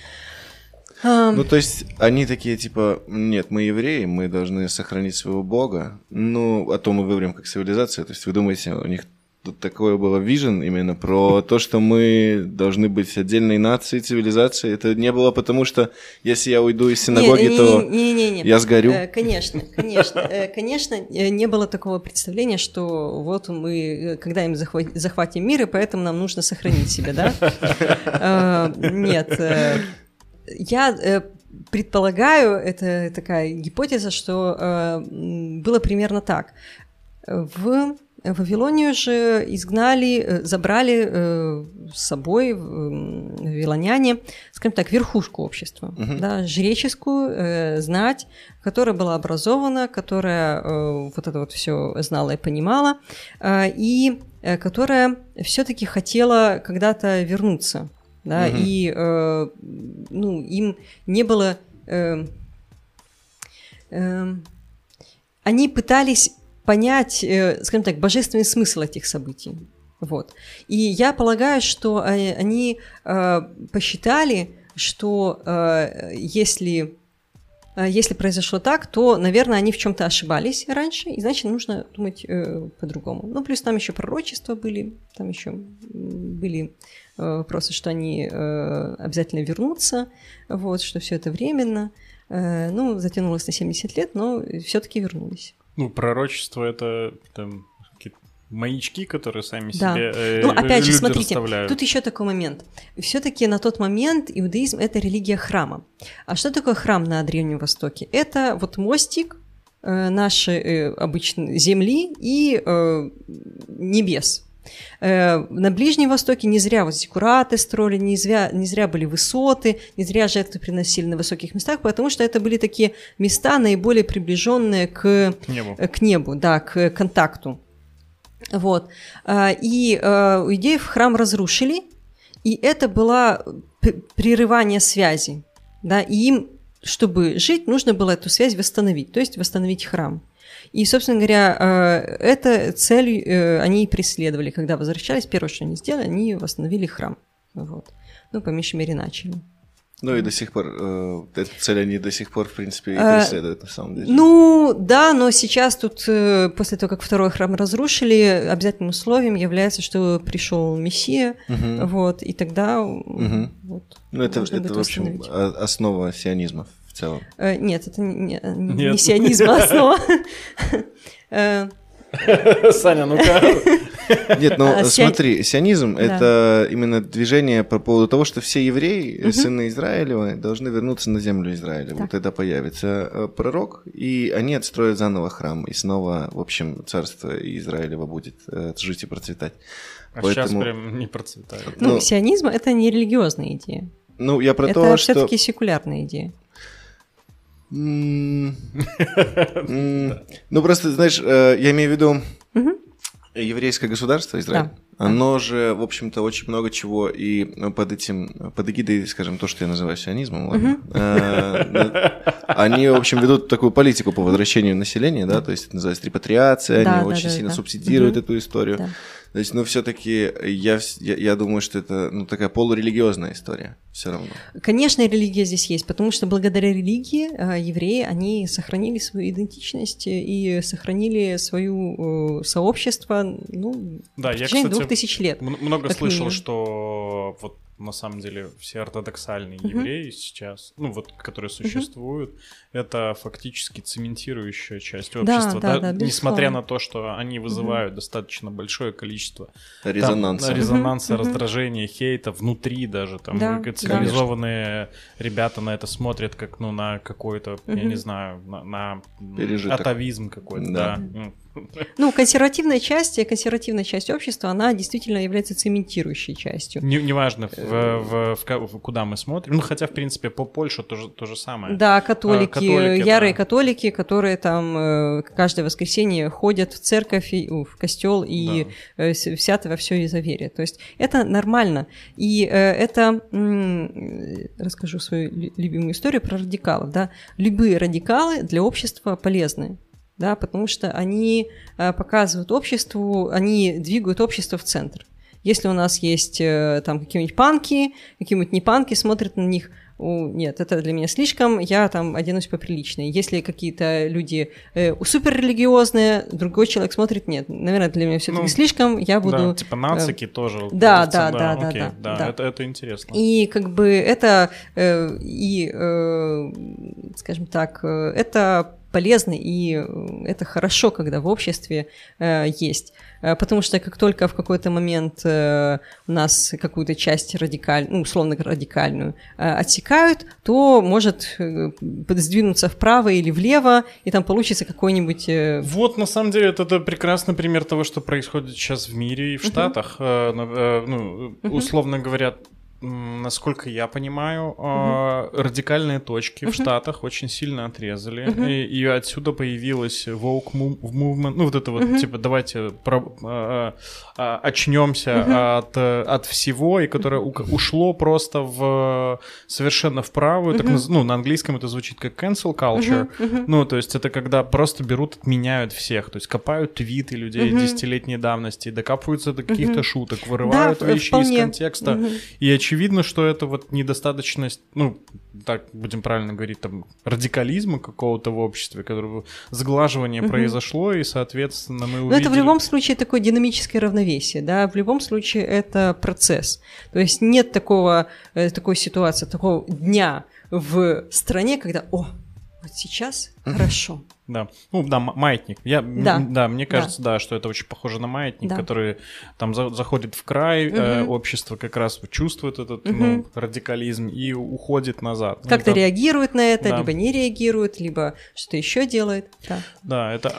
Ну, то есть, они такие, типа, нет, мы евреи, мы должны сохранить своего бога. Ну, а то мы выберем как цивилизация. То есть, вы думаете, у них тут такое было вижен именно про то, что мы должны быть отдельной нацией, цивилизацией. Это не было потому, что если я уйду из синагоги, не, не, то не, не, не. я сгорю. Э, Конечно, конечно, Э, конечно, э, не было такого представления, что вот мы когда-нибудь захва- захватим мир, и поэтому нам нужно сохранить себя, да? Нет, я предполагаю, это такая гипотеза, что было примерно так. В Вавилонию же изгнали, э, забрали э, с собой вавилоняне, скажем так, верхушку общества, да, жреческую э, знать, которая была образована, которая э, вот это вот все знала и понимала, э, и э, которая все-таки хотела когда-то вернуться, да, Мгм. и э, ну, им не было... э, они пытались понять, э, скажем так, божественный смысл этих событий. Вот. И я полагаю, что э, они э, посчитали, что если, если произошло так, то, наверное, они в чем-то ошибались раньше, и значит, нужно думать по-другому. Ну, плюс там еще пророчества были, там еще были э, вопросы, что они обязательно вернутся, вот, что все это временно. Ну, затянулось на 70 лет, но все-таки вернулись. Ну, пророчество это там какие-то маячки, которые сами Да. себе э, Ну, опять же, смотрите, расставляют. тут еще такой момент. Все-таки на тот момент иудаизм это религия храма. А что такое храм на Древнем Востоке? Это вот мостик э, нашей э, обычной земли и э, небес. Э, на Ближнем Востоке не зря вот зиккураты строили, не зря, не зря были высоты, не зря жертвы приносили на высоких местах, потому что это были такие места наиболее приближенные к К небу. э, к небу, да, к контакту. Вот. А, И э, у идеев храм разрушили, и это было прерывание связи. Да, и им, чтобы жить, нужно было эту связь восстановить, то есть восстановить храм. И, собственно говоря, э, эта цель э, они и преследовали, когда возвращались. Первое, что они сделали, они восстановили храм. Вот. Ну, по меньшей мере, начали. Ну и до сих пор, э, эту цель они до сих пор, в принципе, и Э, преследуют, на самом деле. Ну, да, но сейчас тут, после того, как второй храм разрушили, обязательным условием является, что пришел Мессия, Мгм. вот, и тогда Мгм. вот, Ну, это, это в общем, основа сионизма целом. Э, Нет, это не, не- не Нет. сионизм, а основа. Э, Саня, ну-ка. Нет, ну А, смотри, сионизм Да. это именно движение по поводу того, что все евреи, э, сыны Израилева, должны вернуться на землю Израиля. Вот тогда появится э, пророк, и они отстроят заново храм, и снова, в общем, царство Израилева будет э, жить и процветать. А сейчас прям не процветает. Ну, Ну, сионизм это не религиозная идея. Ну, я про это то, что... все-таки секулярная идея. Ну, просто, знаешь, э, я имею в виду еврейское государство Израиль. Оно же, в общем-то, очень много чего и под этим, под эгидой, скажем, то, что я называю сионизмом, ладно, э, они, в общем, ведут такую политику по возвращению населения, да, то есть это называется репатриация, Да, они да, очень да, сильно да. субсидируют эту историю. То есть, ну, все-таки я, вс- я, я думаю, что это, ну, такая полурелигиозная история все равно. Конечно, религия здесь есть, потому что благодаря религии э, евреи, они сохранили свою идентичность и сохранили свое сообщество, ну, Да, в я, течение кстати, двух тысяч лет. Много слышал, минимум. что вот на самом деле все ортодоксальные Мгм. евреи сейчас, ну вот, которые существуют, это фактически цементирующая часть Да, общества. да, да, несмотря на то, что они вызывают достаточно большое количество там, Резонанс. резонанса, мгм. раздражения, хейта внутри даже. Там Да, э, да. цивилизованные ребята на это смотрят как ну на какой-то, я Мгм. не знаю, на, на Пережиток. атовизм какой-то. Да. Да. Ну, консервативная часть, консервативная часть общества, она действительно является цементирующей частью. Не- Неважно, в, в- в в куда мы смотрим. Ну, хотя, в принципе, по Польше то же, то же самое. Да, католики, католики, ярые да. католики, которые там э, каждое воскресенье ходят в церковь, и, в костел и э, с- свято во все изоверие. То есть это нормально. И э, это, э, расскажу свою лю- любимую историю про радикалов. Да? Любые радикалы для общества полезны. Да, потому что они э, показывают обществу, они двигают общество в центр. Если у нас есть э, там какие-нибудь панки, какие-нибудь не панки, смотрят на них, нет, это для меня слишком, я там оденусь поприличнее. Если какие-то люди э, суперрелигиозные, другой человек смотрит, нет, наверное, для меня все-таки ну, слишком, я буду... Да, типа нацики э, тоже. Да, да, да, да, окей, да, да, да. Это, это интересно. И как бы это, э, и, э, скажем так, э, это полезно, и э, это хорошо, когда в обществе э, есть. Э, потому что как только в какой-то момент э, у нас какую-то часть радикальную, ну, условно радикальную, э, отсекают, то может э, сдвинуться вправо или влево, и там получится какой-нибудь... Э... Вот, на самом деле, это, это прекрасный пример того, что происходит сейчас в мире и в Штатах. Uh-huh. Э, ну, условно uh-huh. говоря, насколько я понимаю, угу. радикальные точки угу. в Штатах очень сильно отрезали, угу. и, и отсюда появилась woke movement, ну вот это вот угу. типа давайте про, а, а, очнемся угу. от от всего, и которое у, ушло просто в совершенно в правую, угу. так ну на английском это звучит как cancel culture, угу. ну то есть это когда просто берут отменяют всех, то есть копают твиты людей десятилетней давности, докапываются до каких-то шуток, вырывают да, вещи вполне. из контекста и очевидно, что это вот недостаточность, ну, так будем правильно говорить, там, радикализма какого-то в обществе, которого сглаживание угу. произошло, и, соответственно, мы увидели... Но это в любом случае такое динамическое равновесие, да, в любом случае это процесс. То есть нет такого, э, такой ситуации, такого дня в стране, когда, о, вот сейчас хорошо. Да, ну да, маятник. Я, да. да, мне кажется, да. да, что это очень похоже на маятник, да. который там за, заходит в край, угу. э, общество как раз чувствует этот угу. ну, радикализм и уходит назад. Ну, Как-то ну, реагирует на это, да. либо не реагирует, либо что-то еще делает. Да, да это...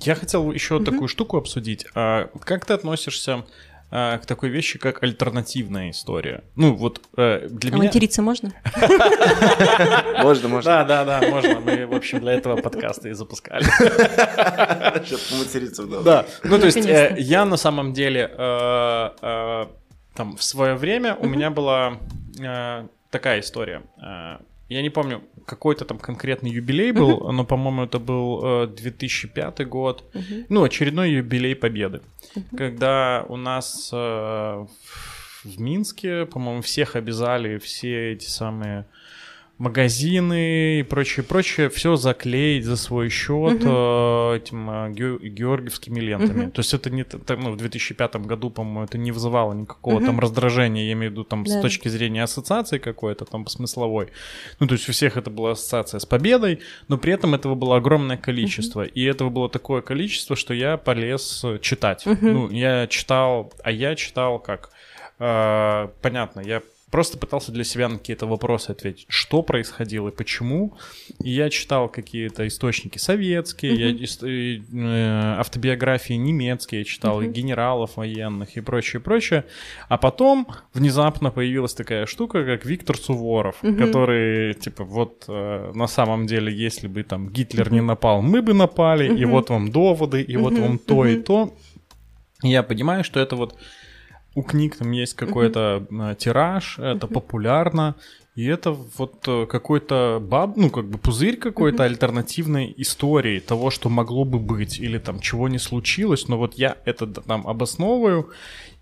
Я хотел еще угу. такую штуку обсудить. А как ты относишься к такой вещи, как альтернативная история. Ну, вот э, для а меня... материться можно? Можно, можно. Да, да, да, можно. Мы, в общем, для этого подкаста и запускали. Чтобы поматериться вдвоем. Да, ну, то есть э, я на самом деле э, э, там в свое время у меня была такая история. Я не помню, какой-то там конкретный юбилей был, uh-huh. но, по-моему, это был 2005 год. Uh-huh. Ну, очередной юбилей Победы. Uh-huh. Когда у нас э, в Минске, по-моему, всех обязали все эти самые магазины и прочее, прочее, все заклеить за свой счет uh-huh. этим э, георгиевскими лентами. Uh-huh. То есть это не там, ну, в 2005 году, по-моему, это не вызывало никакого uh-huh. там раздражения, я имею в виду там да. с точки зрения ассоциации какой-то там смысловой. Ну, то есть у всех это была ассоциация с победой, но при этом этого было огромное количество. Uh-huh. И этого было такое количество, что я полез читать. Uh-huh. Ну, я читал, а я читал как... Э, понятно, я просто пытался для себя на какие-то вопросы ответить, что происходило и почему. И я читал какие-то источники советские, uh-huh. я э, автобиографии немецкие читал, uh-huh. и генералов военных и прочее, прочее. А потом внезапно появилась такая штука, как Виктор Суворов, uh-huh. который, типа, вот э, на самом деле, если бы там Гитлер не напал, мы бы напали, uh-huh. и вот вам доводы, и uh-huh. вот вам то uh-huh. и то. И я понимаю, что это вот у книг там есть какой-то mm-hmm. тираж, это mm-hmm. популярно, и это вот э, какой-то баб, ну как бы пузырь какой-то mm-hmm. альтернативной истории того, что могло бы быть или там чего не случилось, но вот я это там обосновываю,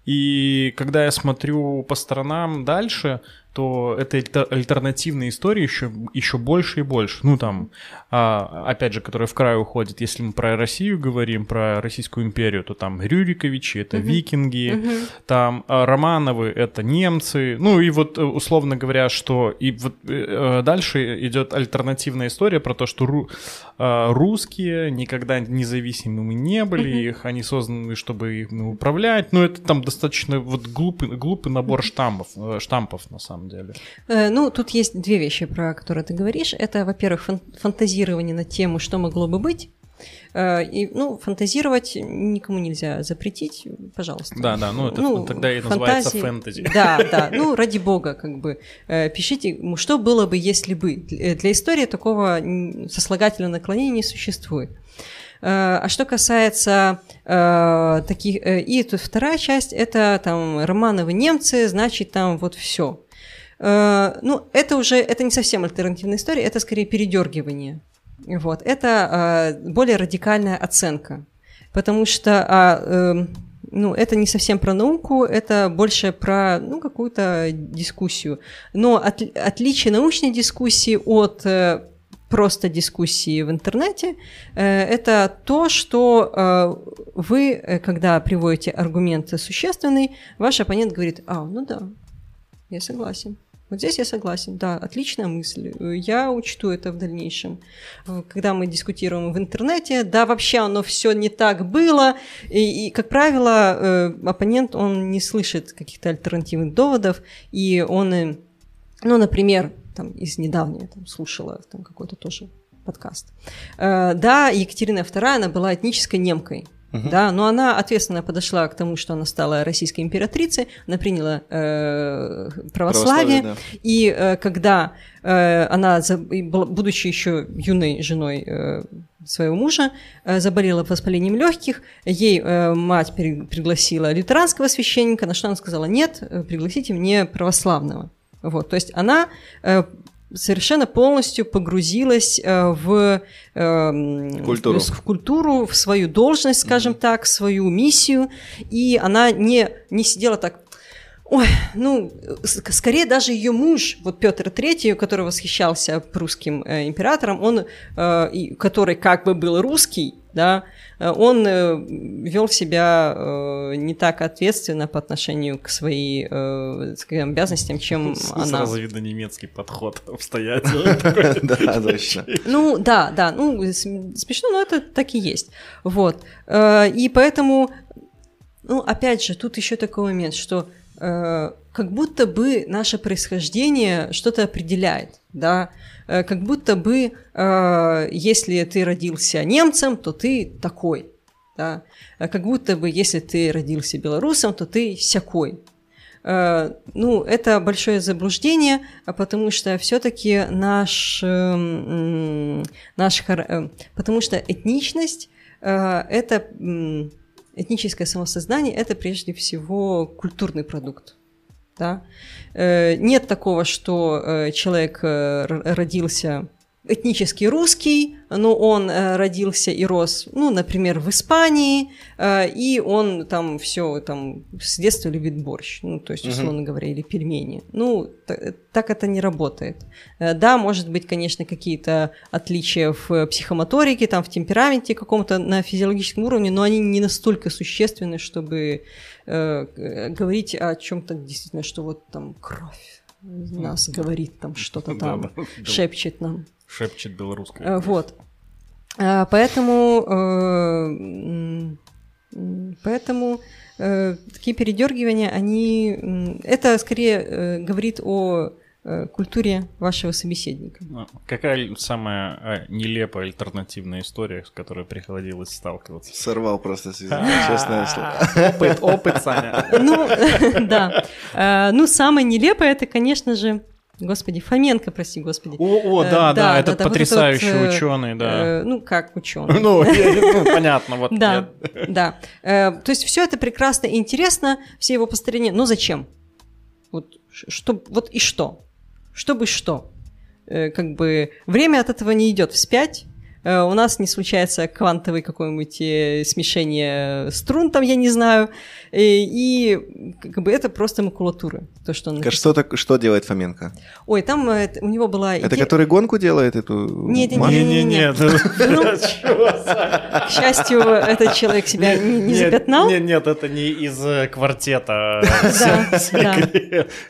и когда я смотрю по сторонам дальше, то этой альтернативной истории еще, еще больше и больше. Ну, там, а, опять же, которая в край уходит, если мы про Россию говорим, про Российскую империю, то там Рюриковичи, это uh-huh. викинги, uh-huh. там а, Романовы, это немцы. Ну, и вот, э, условно говоря, что... И вот э, э, дальше идет альтернативная история про то, что ру, э, русские никогда независимыми не были, uh-huh. их они созданы, чтобы их управлять. Ну, это там достаточно вот глупый, глупый набор uh-huh. штампов, штампов, на самом деле? Э, ну, тут есть две вещи, про которые ты говоришь. Это, во-первых, фан- фантазирование на тему, что могло бы быть. Э, и, ну, фантазировать никому нельзя запретить, пожалуйста. Да, да, ну это ну, тогда и называется фэнтези. Да, да, ну ради бога, как бы э, пишите, что было бы, если бы. Для истории такого сослагательного наклонения не существует. А что касается э, таких... И тут вторая часть, это там Романовы немцы, значит, там вот все. Э, ну, это уже, это не совсем альтернативная история, это скорее передергивание. Вот, это э, более радикальная оценка. Потому что а, эм, ну, это не совсем про науку, это больше про, ну, какую-то дискуссию. Но от, отличие научной дискуссии от э, просто дискуссии в интернете, э, это то, что э, вы, э, когда приводите аргумент существенный, ваш оппонент говорит, а, ну да, я согласен. Вот здесь я согласен, да, отличная мысль. Я учту это в дальнейшем. Когда мы дискутируем в интернете, да, вообще оно все не так было. И, и как правило, э, оппонент, он не слышит каких-то альтернативных доводов, и он, э, ну, например, там из недавнего там, слушала там какой-то тоже подкаст. Э, да, Екатерина II, она была этнической немкой. Угу. Да, но она ответственно подошла к тому, что она стала российской императрицей, она приняла э, православие, православие да. и э, когда э, она, будучи еще юной женой э, своего мужа, э, заболела воспалением легких, ей э, мать пригласила лютеранского священника, на что она сказала, нет, э, пригласите мне православного. Вот, то есть она э, совершенно полностью погрузилась э, в, э, культуру. в культуру, в свою должность, скажем mm-hmm. так, свою миссию, и она не, не сидела так, Ой, ну, скорее даже ее муж, вот Петр III, который восхищался прусским э, императором, он, э, который как бы был русский, да, э, он э, вел себя э, не так ответственно по отношению к своим э, обязанностям, чем она. Сразу видно немецкий подход обстоятельный. Да, точно. Ну, да, да, ну, смешно, но это так и есть. Вот. Э, и поэтому, ну, опять же, тут еще такой момент, что Э, как будто бы наше происхождение что-то определяет, да, э, как будто бы, э, если ты родился немцем, то ты такой, да, как будто бы, если ты родился белорусом, то ты всякой. Ну, это большое заблуждение, потому что все-таки наш, наш, потому что этничность это этническое самосознание – это прежде всего культурный продукт. Да? Э, нет такого, что э, человек э, родился этнически русский, но он э, родился и рос, ну, например, в Испании, э, и он там все там с детства любит борщ, ну, то есть, условно uh-huh. говоря, или пельмени. Ну, так это не работает. Э, да, может быть, конечно, какие-то отличия в психомоторике, там, в темпераменте каком-то на физиологическом уровне, но они не настолько существенны, чтобы э, говорить о чем-то действительно, что вот там кровь нас говорит там что-то там, шепчет нам шепчет белорусская. Э, вот. Э, поэтому, э, поэтому такие передергивания, они, это скорее говорит о культуре вашего собеседника. Ну, какая самая нелепая альтернативная история, с которой приходилось сталкиваться? Сорвал просто, честное слово. Опыт, опыт, Саня. Ну, да. Ну, самое нелепое, это, конечно же, Господи, Фоменко, прости, господи. О, о да, э, да, да, этот да, потрясающий вот этот, ученый, да. Э, ну, как ученый. Ну, ну, понятно, вот. Да, да. Э, то есть все это прекрасно и интересно, все его построения, но зачем? Вот, что, вот и что? Чтобы что? Э, как бы время от этого не идет вспять, у нас не случается квантовое какое-нибудь э, смешение струн, там, я не знаю, и, э, и как бы это просто макулатура, то, что он Что, так, что делает Фоменко? Ой, там у него была... Это который гонку делает эту Нет, нет, нет, нет. Ну, к счастью, этот человек себя не запятнал. Нет, нет, это не из квартета.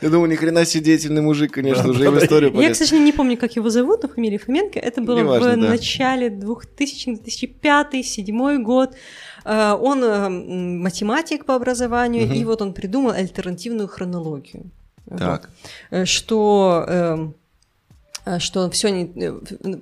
Я думаю, ни хрена себе деятельный мужик, конечно, уже в историю Я, к сожалению, не помню, как его зовут, но фамилия Фоменко. Это было в начале начале 2000-2005-2007 год. Э, он э, математик по образованию, угу. и вот он придумал альтернативную хронологию. Так. Вот. Э, что эм, что все не, э,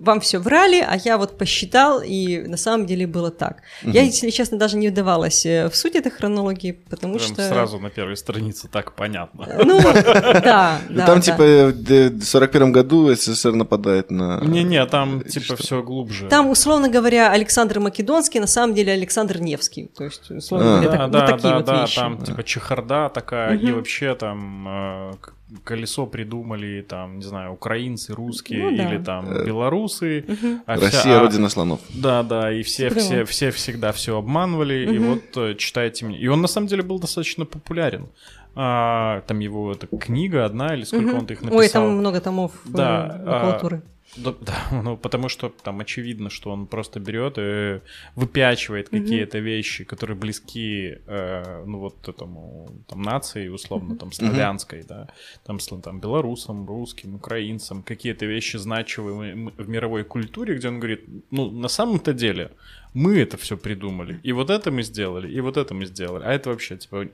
вам все врали, а я вот посчитал, и на самом деле было так. Угу. Я, если честно, даже не вдавалась э, в суть этой хронологии, потому Прям что... Сразу на первой странице так понятно. Ну, да, да. Там, типа, в 41 году СССР нападает на... Не-не, там, типа, все глубже. Там, условно говоря, Александр Македонский, на самом деле Александр Невский. То есть, условно а. говоря, вот такие вот вещи. там, типа, чехарда такая, и вообще там колесо придумали там, не знаю, украинцы, русские Ну да. или там белорусы. а вся- Россия а- родина слонов. Да, да, и все, Прямо. все, все всегда все обманывали, и вот э, читайте мне. И он на самом деле был достаточно популярен. А, там его эта книга одна или сколько Мгм. он их написал. Ой, там много томов э, Да, а, макулатуры. Да, да, ну потому что там очевидно, что он просто берет и выпячивает какие-то вещи, которые близки, э, ну вот этому там нации условно там славянской, да, там там белорусам, русским, украинцам, какие-то вещи значимые в мировой культуре, где он говорит, ну на самом-то деле мы это все придумали, и вот это мы сделали, и вот это мы сделали, а это вообще типа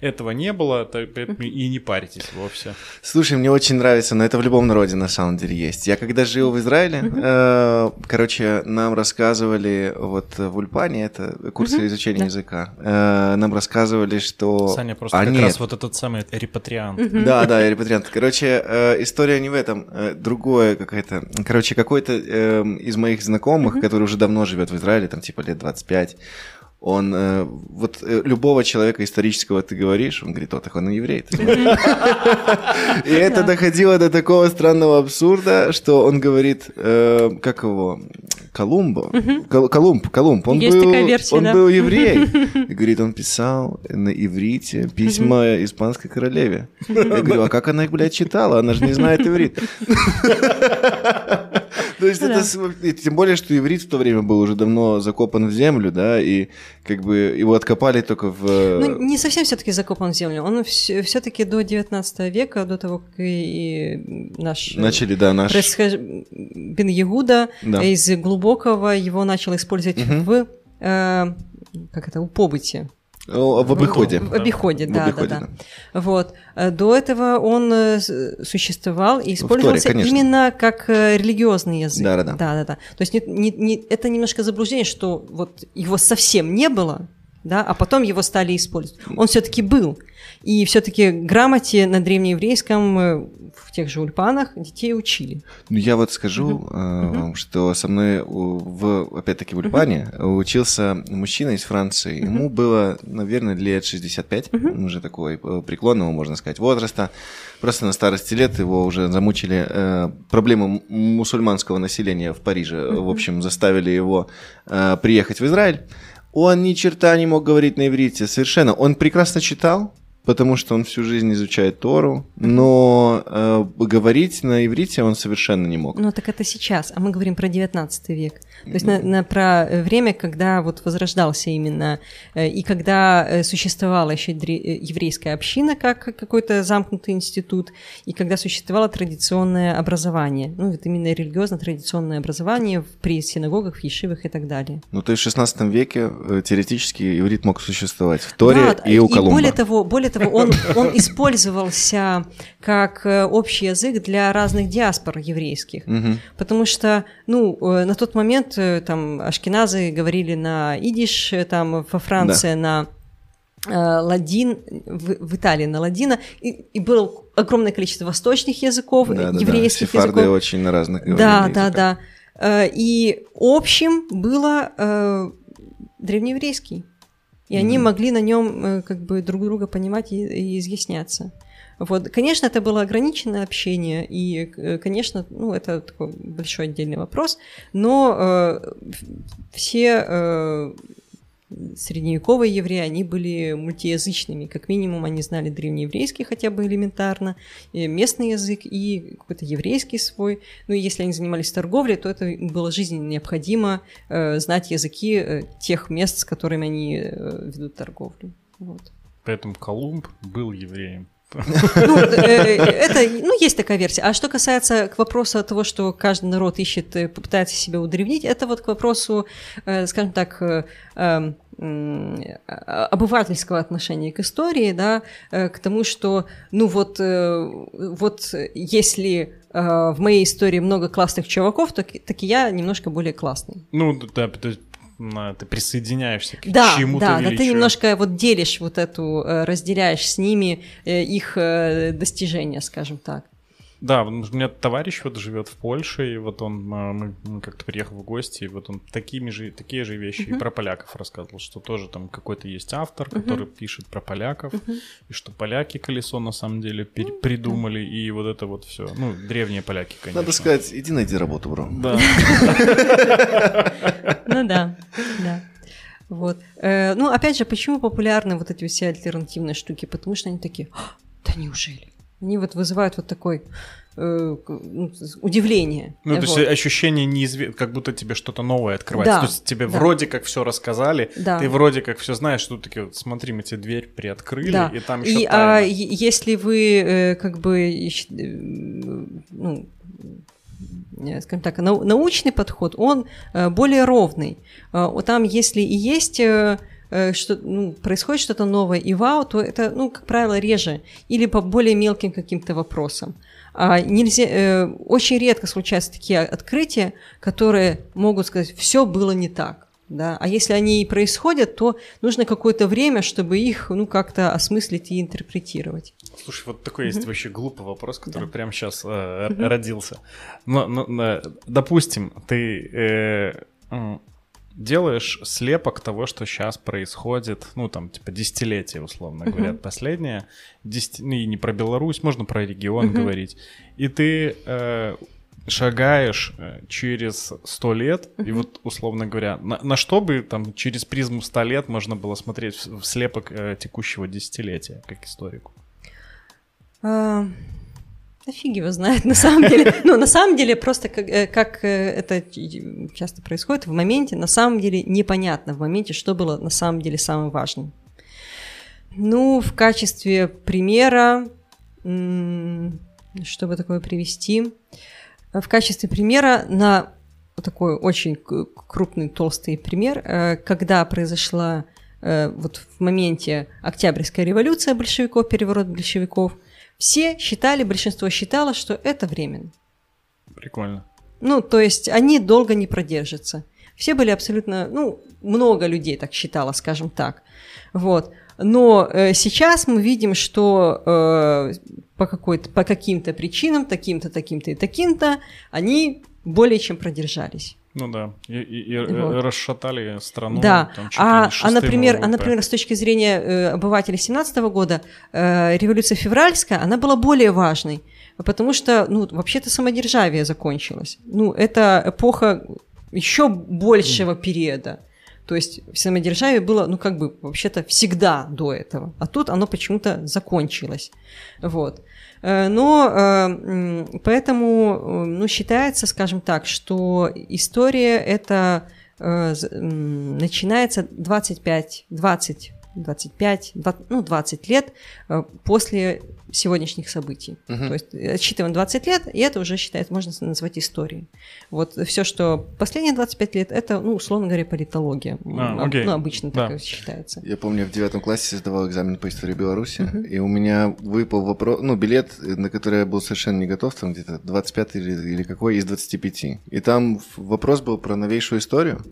этого не было, так поэтому и не паритесь вовсе. Слушай, мне очень нравится, но это в любом народе на самом деле есть. Я когда жил в Израиле, э, короче, нам рассказывали, вот в Ульпане, это курсы изучения языка, э, нам рассказывали, что... Саня просто А, как нет. раз вот этот самый репатриант. Да, да, репатриант. Короче, э, история не в этом, э, другое какая-то. Короче, какой-то эм, из моих знакомых, который уже давно живет в Израиле, там типа лет 25, он, э, вот э, любого человека исторического ты говоришь, он говорит, о, так он и еврей. ты знаешь». И это доходило до такого странного абсурда, что он говорит, э, как его, Колумбо, Кол- Колумб, Колумб, он был еврей. И говорит, он писал на иврите письма испанской королеве. Я говорю, а как она их, блядь, читала? Она же не знает иврит. То есть это, тем более, что иврит в то время был уже давно закопан в землю, да, и как бы его откопали только в... Ну, не совсем все-таки закопан в землю. Он все-таки до 19 века, до того, как и наш э, Начали, да, наш... происхож... Бен Ягуда Да. из глубокого его начал использовать Мгм. в э, как это, у побыте. В обиходе. В обиходе, В да, обиходе, да, да. Вот. Э, До этого он э, существовал и Торе, использовался конечно. именно как э, религиозный язык. Да-да-да. Да, да, да. То есть не- не- не- это немножко заблуждение, что вот его совсем не было, да, а потом его стали использовать. Он все-таки был. И все-таки грамоте на древнееврейском в тех же ульпанах детей учили. Ну, я вот скажу э, вам, что со мной, в, опять-таки, в Ульпане учился мужчина из Франции. Ему было, наверное, лет 65, он уже такой э, преклонного, можно сказать, возраста. Просто на старости лет его уже замучили э, проблемы мусульманского населения в Париже. В общем, заставили его э, приехать в Израиль. Он ни черта не мог говорить на иврите, совершенно. Он прекрасно читал, потому что он всю жизнь изучает Тору, но э, говорить на иврите он совершенно не мог. Ну, так это сейчас, а мы говорим про 19 век. То есть на, на- про э, время, когда вот возрождался именно, э, и когда э, существовала еще еврейская община как какой-то замкнутый институт, и когда существовало традиционное образование, ну, вот именно религиозно-традиционное образование при синагогах, в ешивах и так далее. Ну, то есть в 16 веке теоретически иврит мог существовать в Торе Да, и у Колумба. более того, более того, он, он использовался как э, общий язык для разных диаспор еврейских. Мгм. Потому что, ну, э, на тот момент э, там ашкеназы говорили на идиш, там во Франции на э, ладин, в, в Италии на ладина, и, и было огромное количество восточных языков, Да, да, да. еврейских Сефарды языков. очень на разных Да, да, языках. да. Э, И общим было древнееврейский. И они Мгм. могли на нем как бы друг друга понимать и, и изъясняться. Вот. Конечно, это было ограниченное общение, и, э, конечно, ну, это такой большой отдельный вопрос, но э, все э, средневековые евреи, они были мультиязычными, как минимум они знали древнееврейский хотя бы элементарно, местный язык и какой-то еврейский свой. Ну и если они занимались торговлей, то это было жизненно необходимо э, знать языки э, тех мест, с которыми они э, ведут торговлю. Вот. Поэтому Колумб был евреем. Ну, э, это, ну, есть такая версия. А что касается к вопросу того, что каждый народ ищет, попытается себя удревнить, это вот к вопросу, э, скажем так, э, эм, обывательского отношения к истории, да, к тому, что, ну вот, вот если в моей истории много классных чуваков, то, так и я немножко более классный. Ну, да, ты присоединяешься к Да, чему-то да, да, ты немножко вот делишь вот эту, э, разделяешь с ними э, их э, достижения, скажем так. Да, у меня товарищ вот живет в Польше, и вот он, а, мы, мы как-то приехал в гости, и вот он такими же, такие же вещи uh-huh. и про поляков рассказывал, что тоже там какой-то есть автор, uh-huh. который пишет про поляков, uh-huh. и что поляки колесо на самом деле пер- uh-huh. придумали, и вот это вот все. Ну, древние поляки, конечно. Надо сказать, иди найди работу, бро. Да. Ну да, да. Вот. Э, ну, опять же, почему популярны вот эти все альтернативные штуки? Потому что они такие, «А, да неужели? Они вот вызывают вот такой э, ну, удивление. Ну, то есть ощущение неизвестно, как будто тебе что-то новое открывается. Да, то есть тебе да. вроде как все рассказали, Да. ты вроде как все знаешь, что таки вот смотри, мы тебе дверь приоткрыли, Да. и там еще И а, если вы э, как бы, ищ- э, ну, скажем так, нау- научный подход, он э, более ровный. Э, Там, если и есть что, ну, происходит что-то новое и вау, то это, ну, как правило, реже или по более мелким каким-то вопросам. А нельзя, э, очень редко случаются такие открытия, которые могут сказать, все было не так. Да? А если они и происходят, то нужно какое-то время, чтобы их ну, как-то осмыслить и интерпретировать. Слушай, вот такой есть вообще глупый вопрос, который прямо сейчас родился. Но, но, но, допустим, ты э, делаешь слепок того, что сейчас происходит, ну, там, типа, десятилетия, условно говоря, последнее, десяти- ну, и не про Беларусь, можно про регион говорить, и ты э, шагаешь э, через сто лет, и вот, условно говоря, на, на что бы там через призму ста лет можно было смотреть в, в слепок э, текущего десятилетия, как историку? А, да фиг его знает, на самом деле. Ну, на самом деле, просто как, э, как э, это часто происходит в моменте, на самом деле непонятно в моменте, что было на самом деле самым важным. Ну, в качестве примера, чтобы такое привести, в качестве примера на такой очень крупный, толстый пример, э, когда произошла э, вот в моменте Октябрьская революция большевиков, переворот большевиков, все считали, большинство считало, что это временно. Прикольно. Ну, то есть они долго не продержатся. Все были абсолютно, ну, много людей так считало, скажем так. Вот. Но э, сейчас мы видим, что э, по, какой-то, по каким-то причинам, таким-то, таким-то и таким-то, они более чем продержались. Ну да, и, и- и, Вот. расшатали страну. да, там а, а, например, а, например, с точки зрения э, обывателей 17 года, э, революция февральская, она была более важной, потому что, ну, вообще-то самодержавие закончилось. Ну, это эпоха еще большего периода. То есть самодержавие было, ну, как бы, вообще-то всегда до этого. А тут оно почему-то закончилось. Вот. Э, Но э, поэтому, э, ну, считается, скажем так, что история это начинается 25, 20, 25, 20, ну, 20 лет после сегодняшних событий. Мгм. То есть э, отсчитываем 20 лет, и это уже считается, можно назвать историей. Вот все, что последние 25 лет, это, ну, условно говоря, политология. А, окей. Ну, обычно так Да. и считается. Я помню, в девятом классе сдавал экзамен по истории Беларуси, и у меня выпал вопрос, ну, билет, на который я был совершенно не готов, там где-то 25 или, или какой из 25. И там вопрос был про новейшую историю.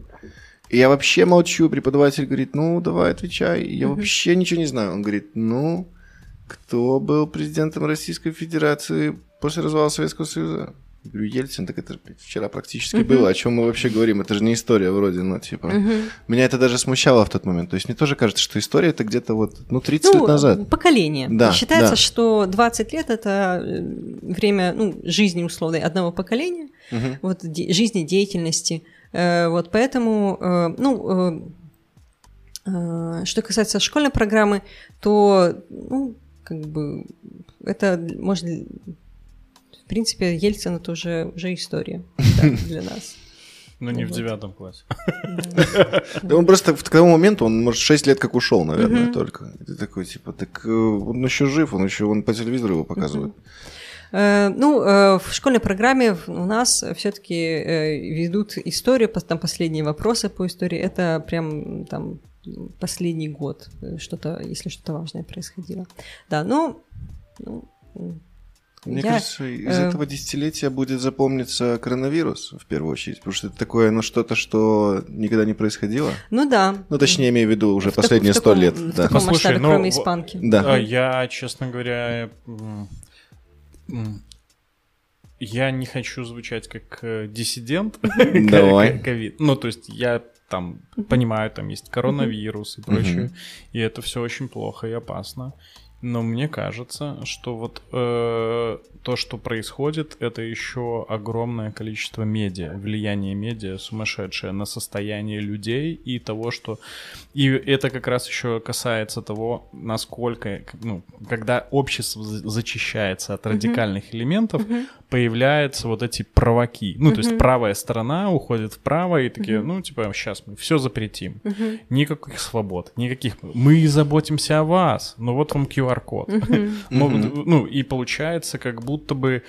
И я вообще молчу, преподаватель говорит, ну, давай отвечай. Я вообще ничего не знаю. Он говорит, ну, кто был президентом Российской Федерации после развала Советского Союза? Я говорю, Ельцин, так это вчера практически было. О чем мы вообще говорим? Это же не история вроде, ну, типа. Меня это даже смущало в тот момент. То есть мне тоже кажется, что история это где-то вот, ну, 30 лет назад. поколение. Да, Считается, да. что 20 лет это э, время ну, жизни условной одного поколения, Мгм. вот, де- жизни, деятельности. Э, Вот поэтому, э, ну, э, э, что касается школьной программы, то, ну, как бы, это может, в принципе, Ельцин это уже, уже история да, для нас. Ну не в девятом классе. Да. Он просто к тому моменту, он, может, 6 лет как ушел, наверное, только. И ты такой, типа, так э, он еще жив, он еще он по телевизору его показывает. Э, Ну, э, в школьной программе у нас все-таки ведут историю, там последние вопросы по истории. Это прям там последний год, э, что-то, если что-то важное происходило. Да, ну, ну, м, Мне я, кажется, из э, этого десятилетия будет запомниться коронавирус, в первую очередь, потому что это такое, ну, что-то, что никогда не происходило. ну да. Ну, точнее, имею в виду уже В последние сто лет. В Да. таком Послушай, масштабе, ну, кроме испанки. Да. А, Я, честно говоря, Я не хочу звучать как э, диссидент. Давай. ковид. Ну, то есть я там понимаю, там есть коронавирус и прочее, и это все очень плохо и опасно. Но мне кажется, что вот э, то, что происходит, это еще огромное количество медиа, влияние медиа сумасшедшее на состояние людей и того, что... И это как раз еще касается того, насколько, ну, когда общество зачищается от радикальных mm-hmm. элементов, mm-hmm. появляются вот эти провоки. Ну, mm-hmm. то есть правая сторона уходит вправо и такие, mm-hmm. ну, типа, сейчас мы все запретим. Mm-hmm. Никаких свобод, никаких... Мы заботимся о вас, но вот вам QR QR-код. Ну, и получается, как будто бы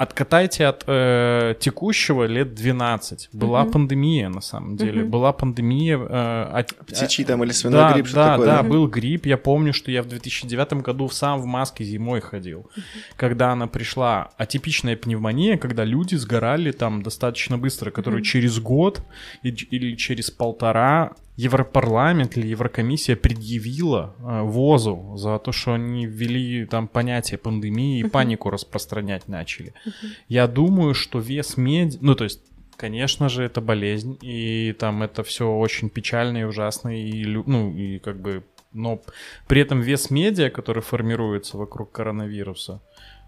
откатайте от э, текущего лет 12. Была mm пандемия, на самом деле. mm Была пандемия... Э, от, Птичий там или свиной да, грипп, что да, такое? Да, да, был грипп. Я помню, что я в 2009 году сам в маске зимой ходил. mm Когда она пришла. Атипичная пневмония, когда люди сгорали там достаточно быстро, которые mm через год или через полтора Европарламент или Еврокомиссия предъявила э, ВОЗу за то, что они ввели там понятие пандемии и панику распространять начали. Я думаю, что вес меди... Ну, то есть, конечно же, это болезнь, и там это все очень печально и ужасно, и, ну, и как бы... Но при этом вес медиа, который формируется вокруг коронавируса,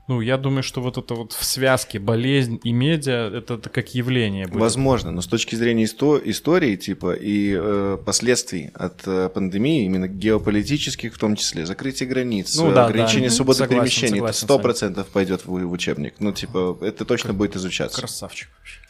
ну, я думаю, что вот это вот в связке болезнь и медиа, это, это как явление будет. Возможно, но с точки зрения исто- истории, типа, и э, последствий от э, пандемии, именно геополитических в том числе, закрытие границ, ну, да, ограничение да. свободы согласен, перемещения, согласен, это сто процентов пойдет в, в учебник. Ну, типа, это точно как, будет изучаться. Красавчик вообще.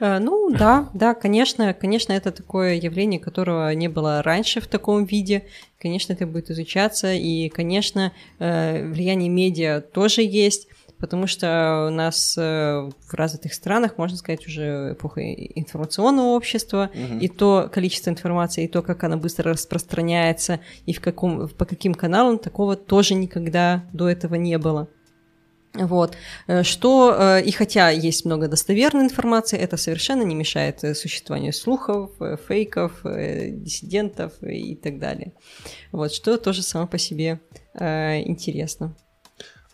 Э, ну да, да, конечно, конечно, это такое явление, которого не было раньше в таком виде. Конечно, это будет изучаться, и, конечно, э, влияние медиа тоже есть, потому что у нас э, в развитых странах, можно сказать, уже эпоха информационного общества, угу. и то количество информации, и то, как она быстро распространяется, и в каком, по каким каналам, такого тоже никогда до этого не было. Вот. Э, что, э, и хотя есть много достоверной информации, это совершенно не мешает э, существованию слухов, фейков, диссидентов и так далее. Вот, что тоже само по себе интересно.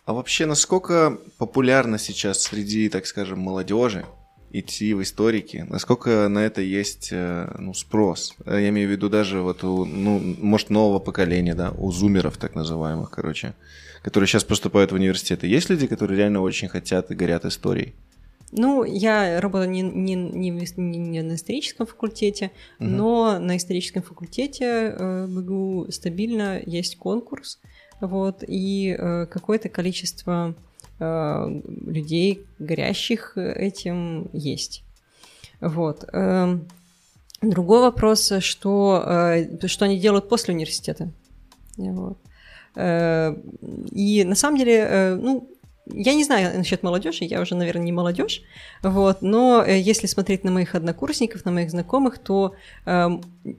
А вообще, насколько популярно сейчас среди, так скажем, молодежи идти в историки, насколько на это есть ну, спрос? Я имею в виду даже вот у, ну, может, нового поколения, да, у зумеров так называемых, короче которые сейчас поступают в университеты? Есть люди, которые реально очень хотят и горят историей? Ну, я работаю не, не, не, не на историческом факультете, угу. но на историческом факультете э, МГУ стабильно есть конкурс, вот, и э, какое-то количество э, людей, горящих этим, есть. Вот. Э, другой вопрос, что, э, что они делают после университета. Вот. Э, и на самом деле, э, ну, я не знаю насчет молодежи, я уже, наверное, не молодежь, вот, но э, если смотреть на моих однокурсников, на моих знакомых, то э,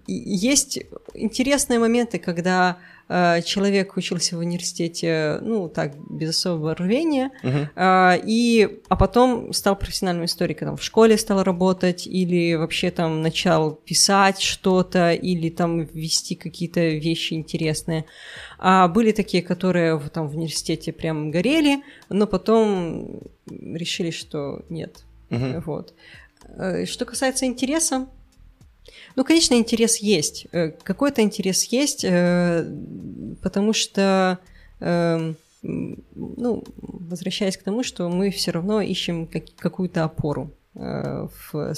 есть интересные моменты, когда э, человек учился в университете, ну, так, без особого рвения, uh-huh. э, и, а потом стал профессиональным историком, там, в школе стал работать, или вообще там начал писать что-то, или там вести какие-то вещи интересные. А были такие, которые там в университете прям горели, но потом решили, что нет. Угу. Вот. Э, что касается интереса, ну, конечно, интерес есть. Э, какой-то интерес есть, э, потому что, эм, ну, возвращаясь к тому, что мы все равно ищем какую-то опору в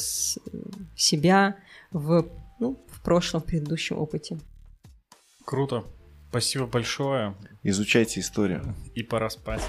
себя, в, ну, в прошлом, в предыдущем опыте. Круто. Спасибо большое. Изучайте историю. И пора спать.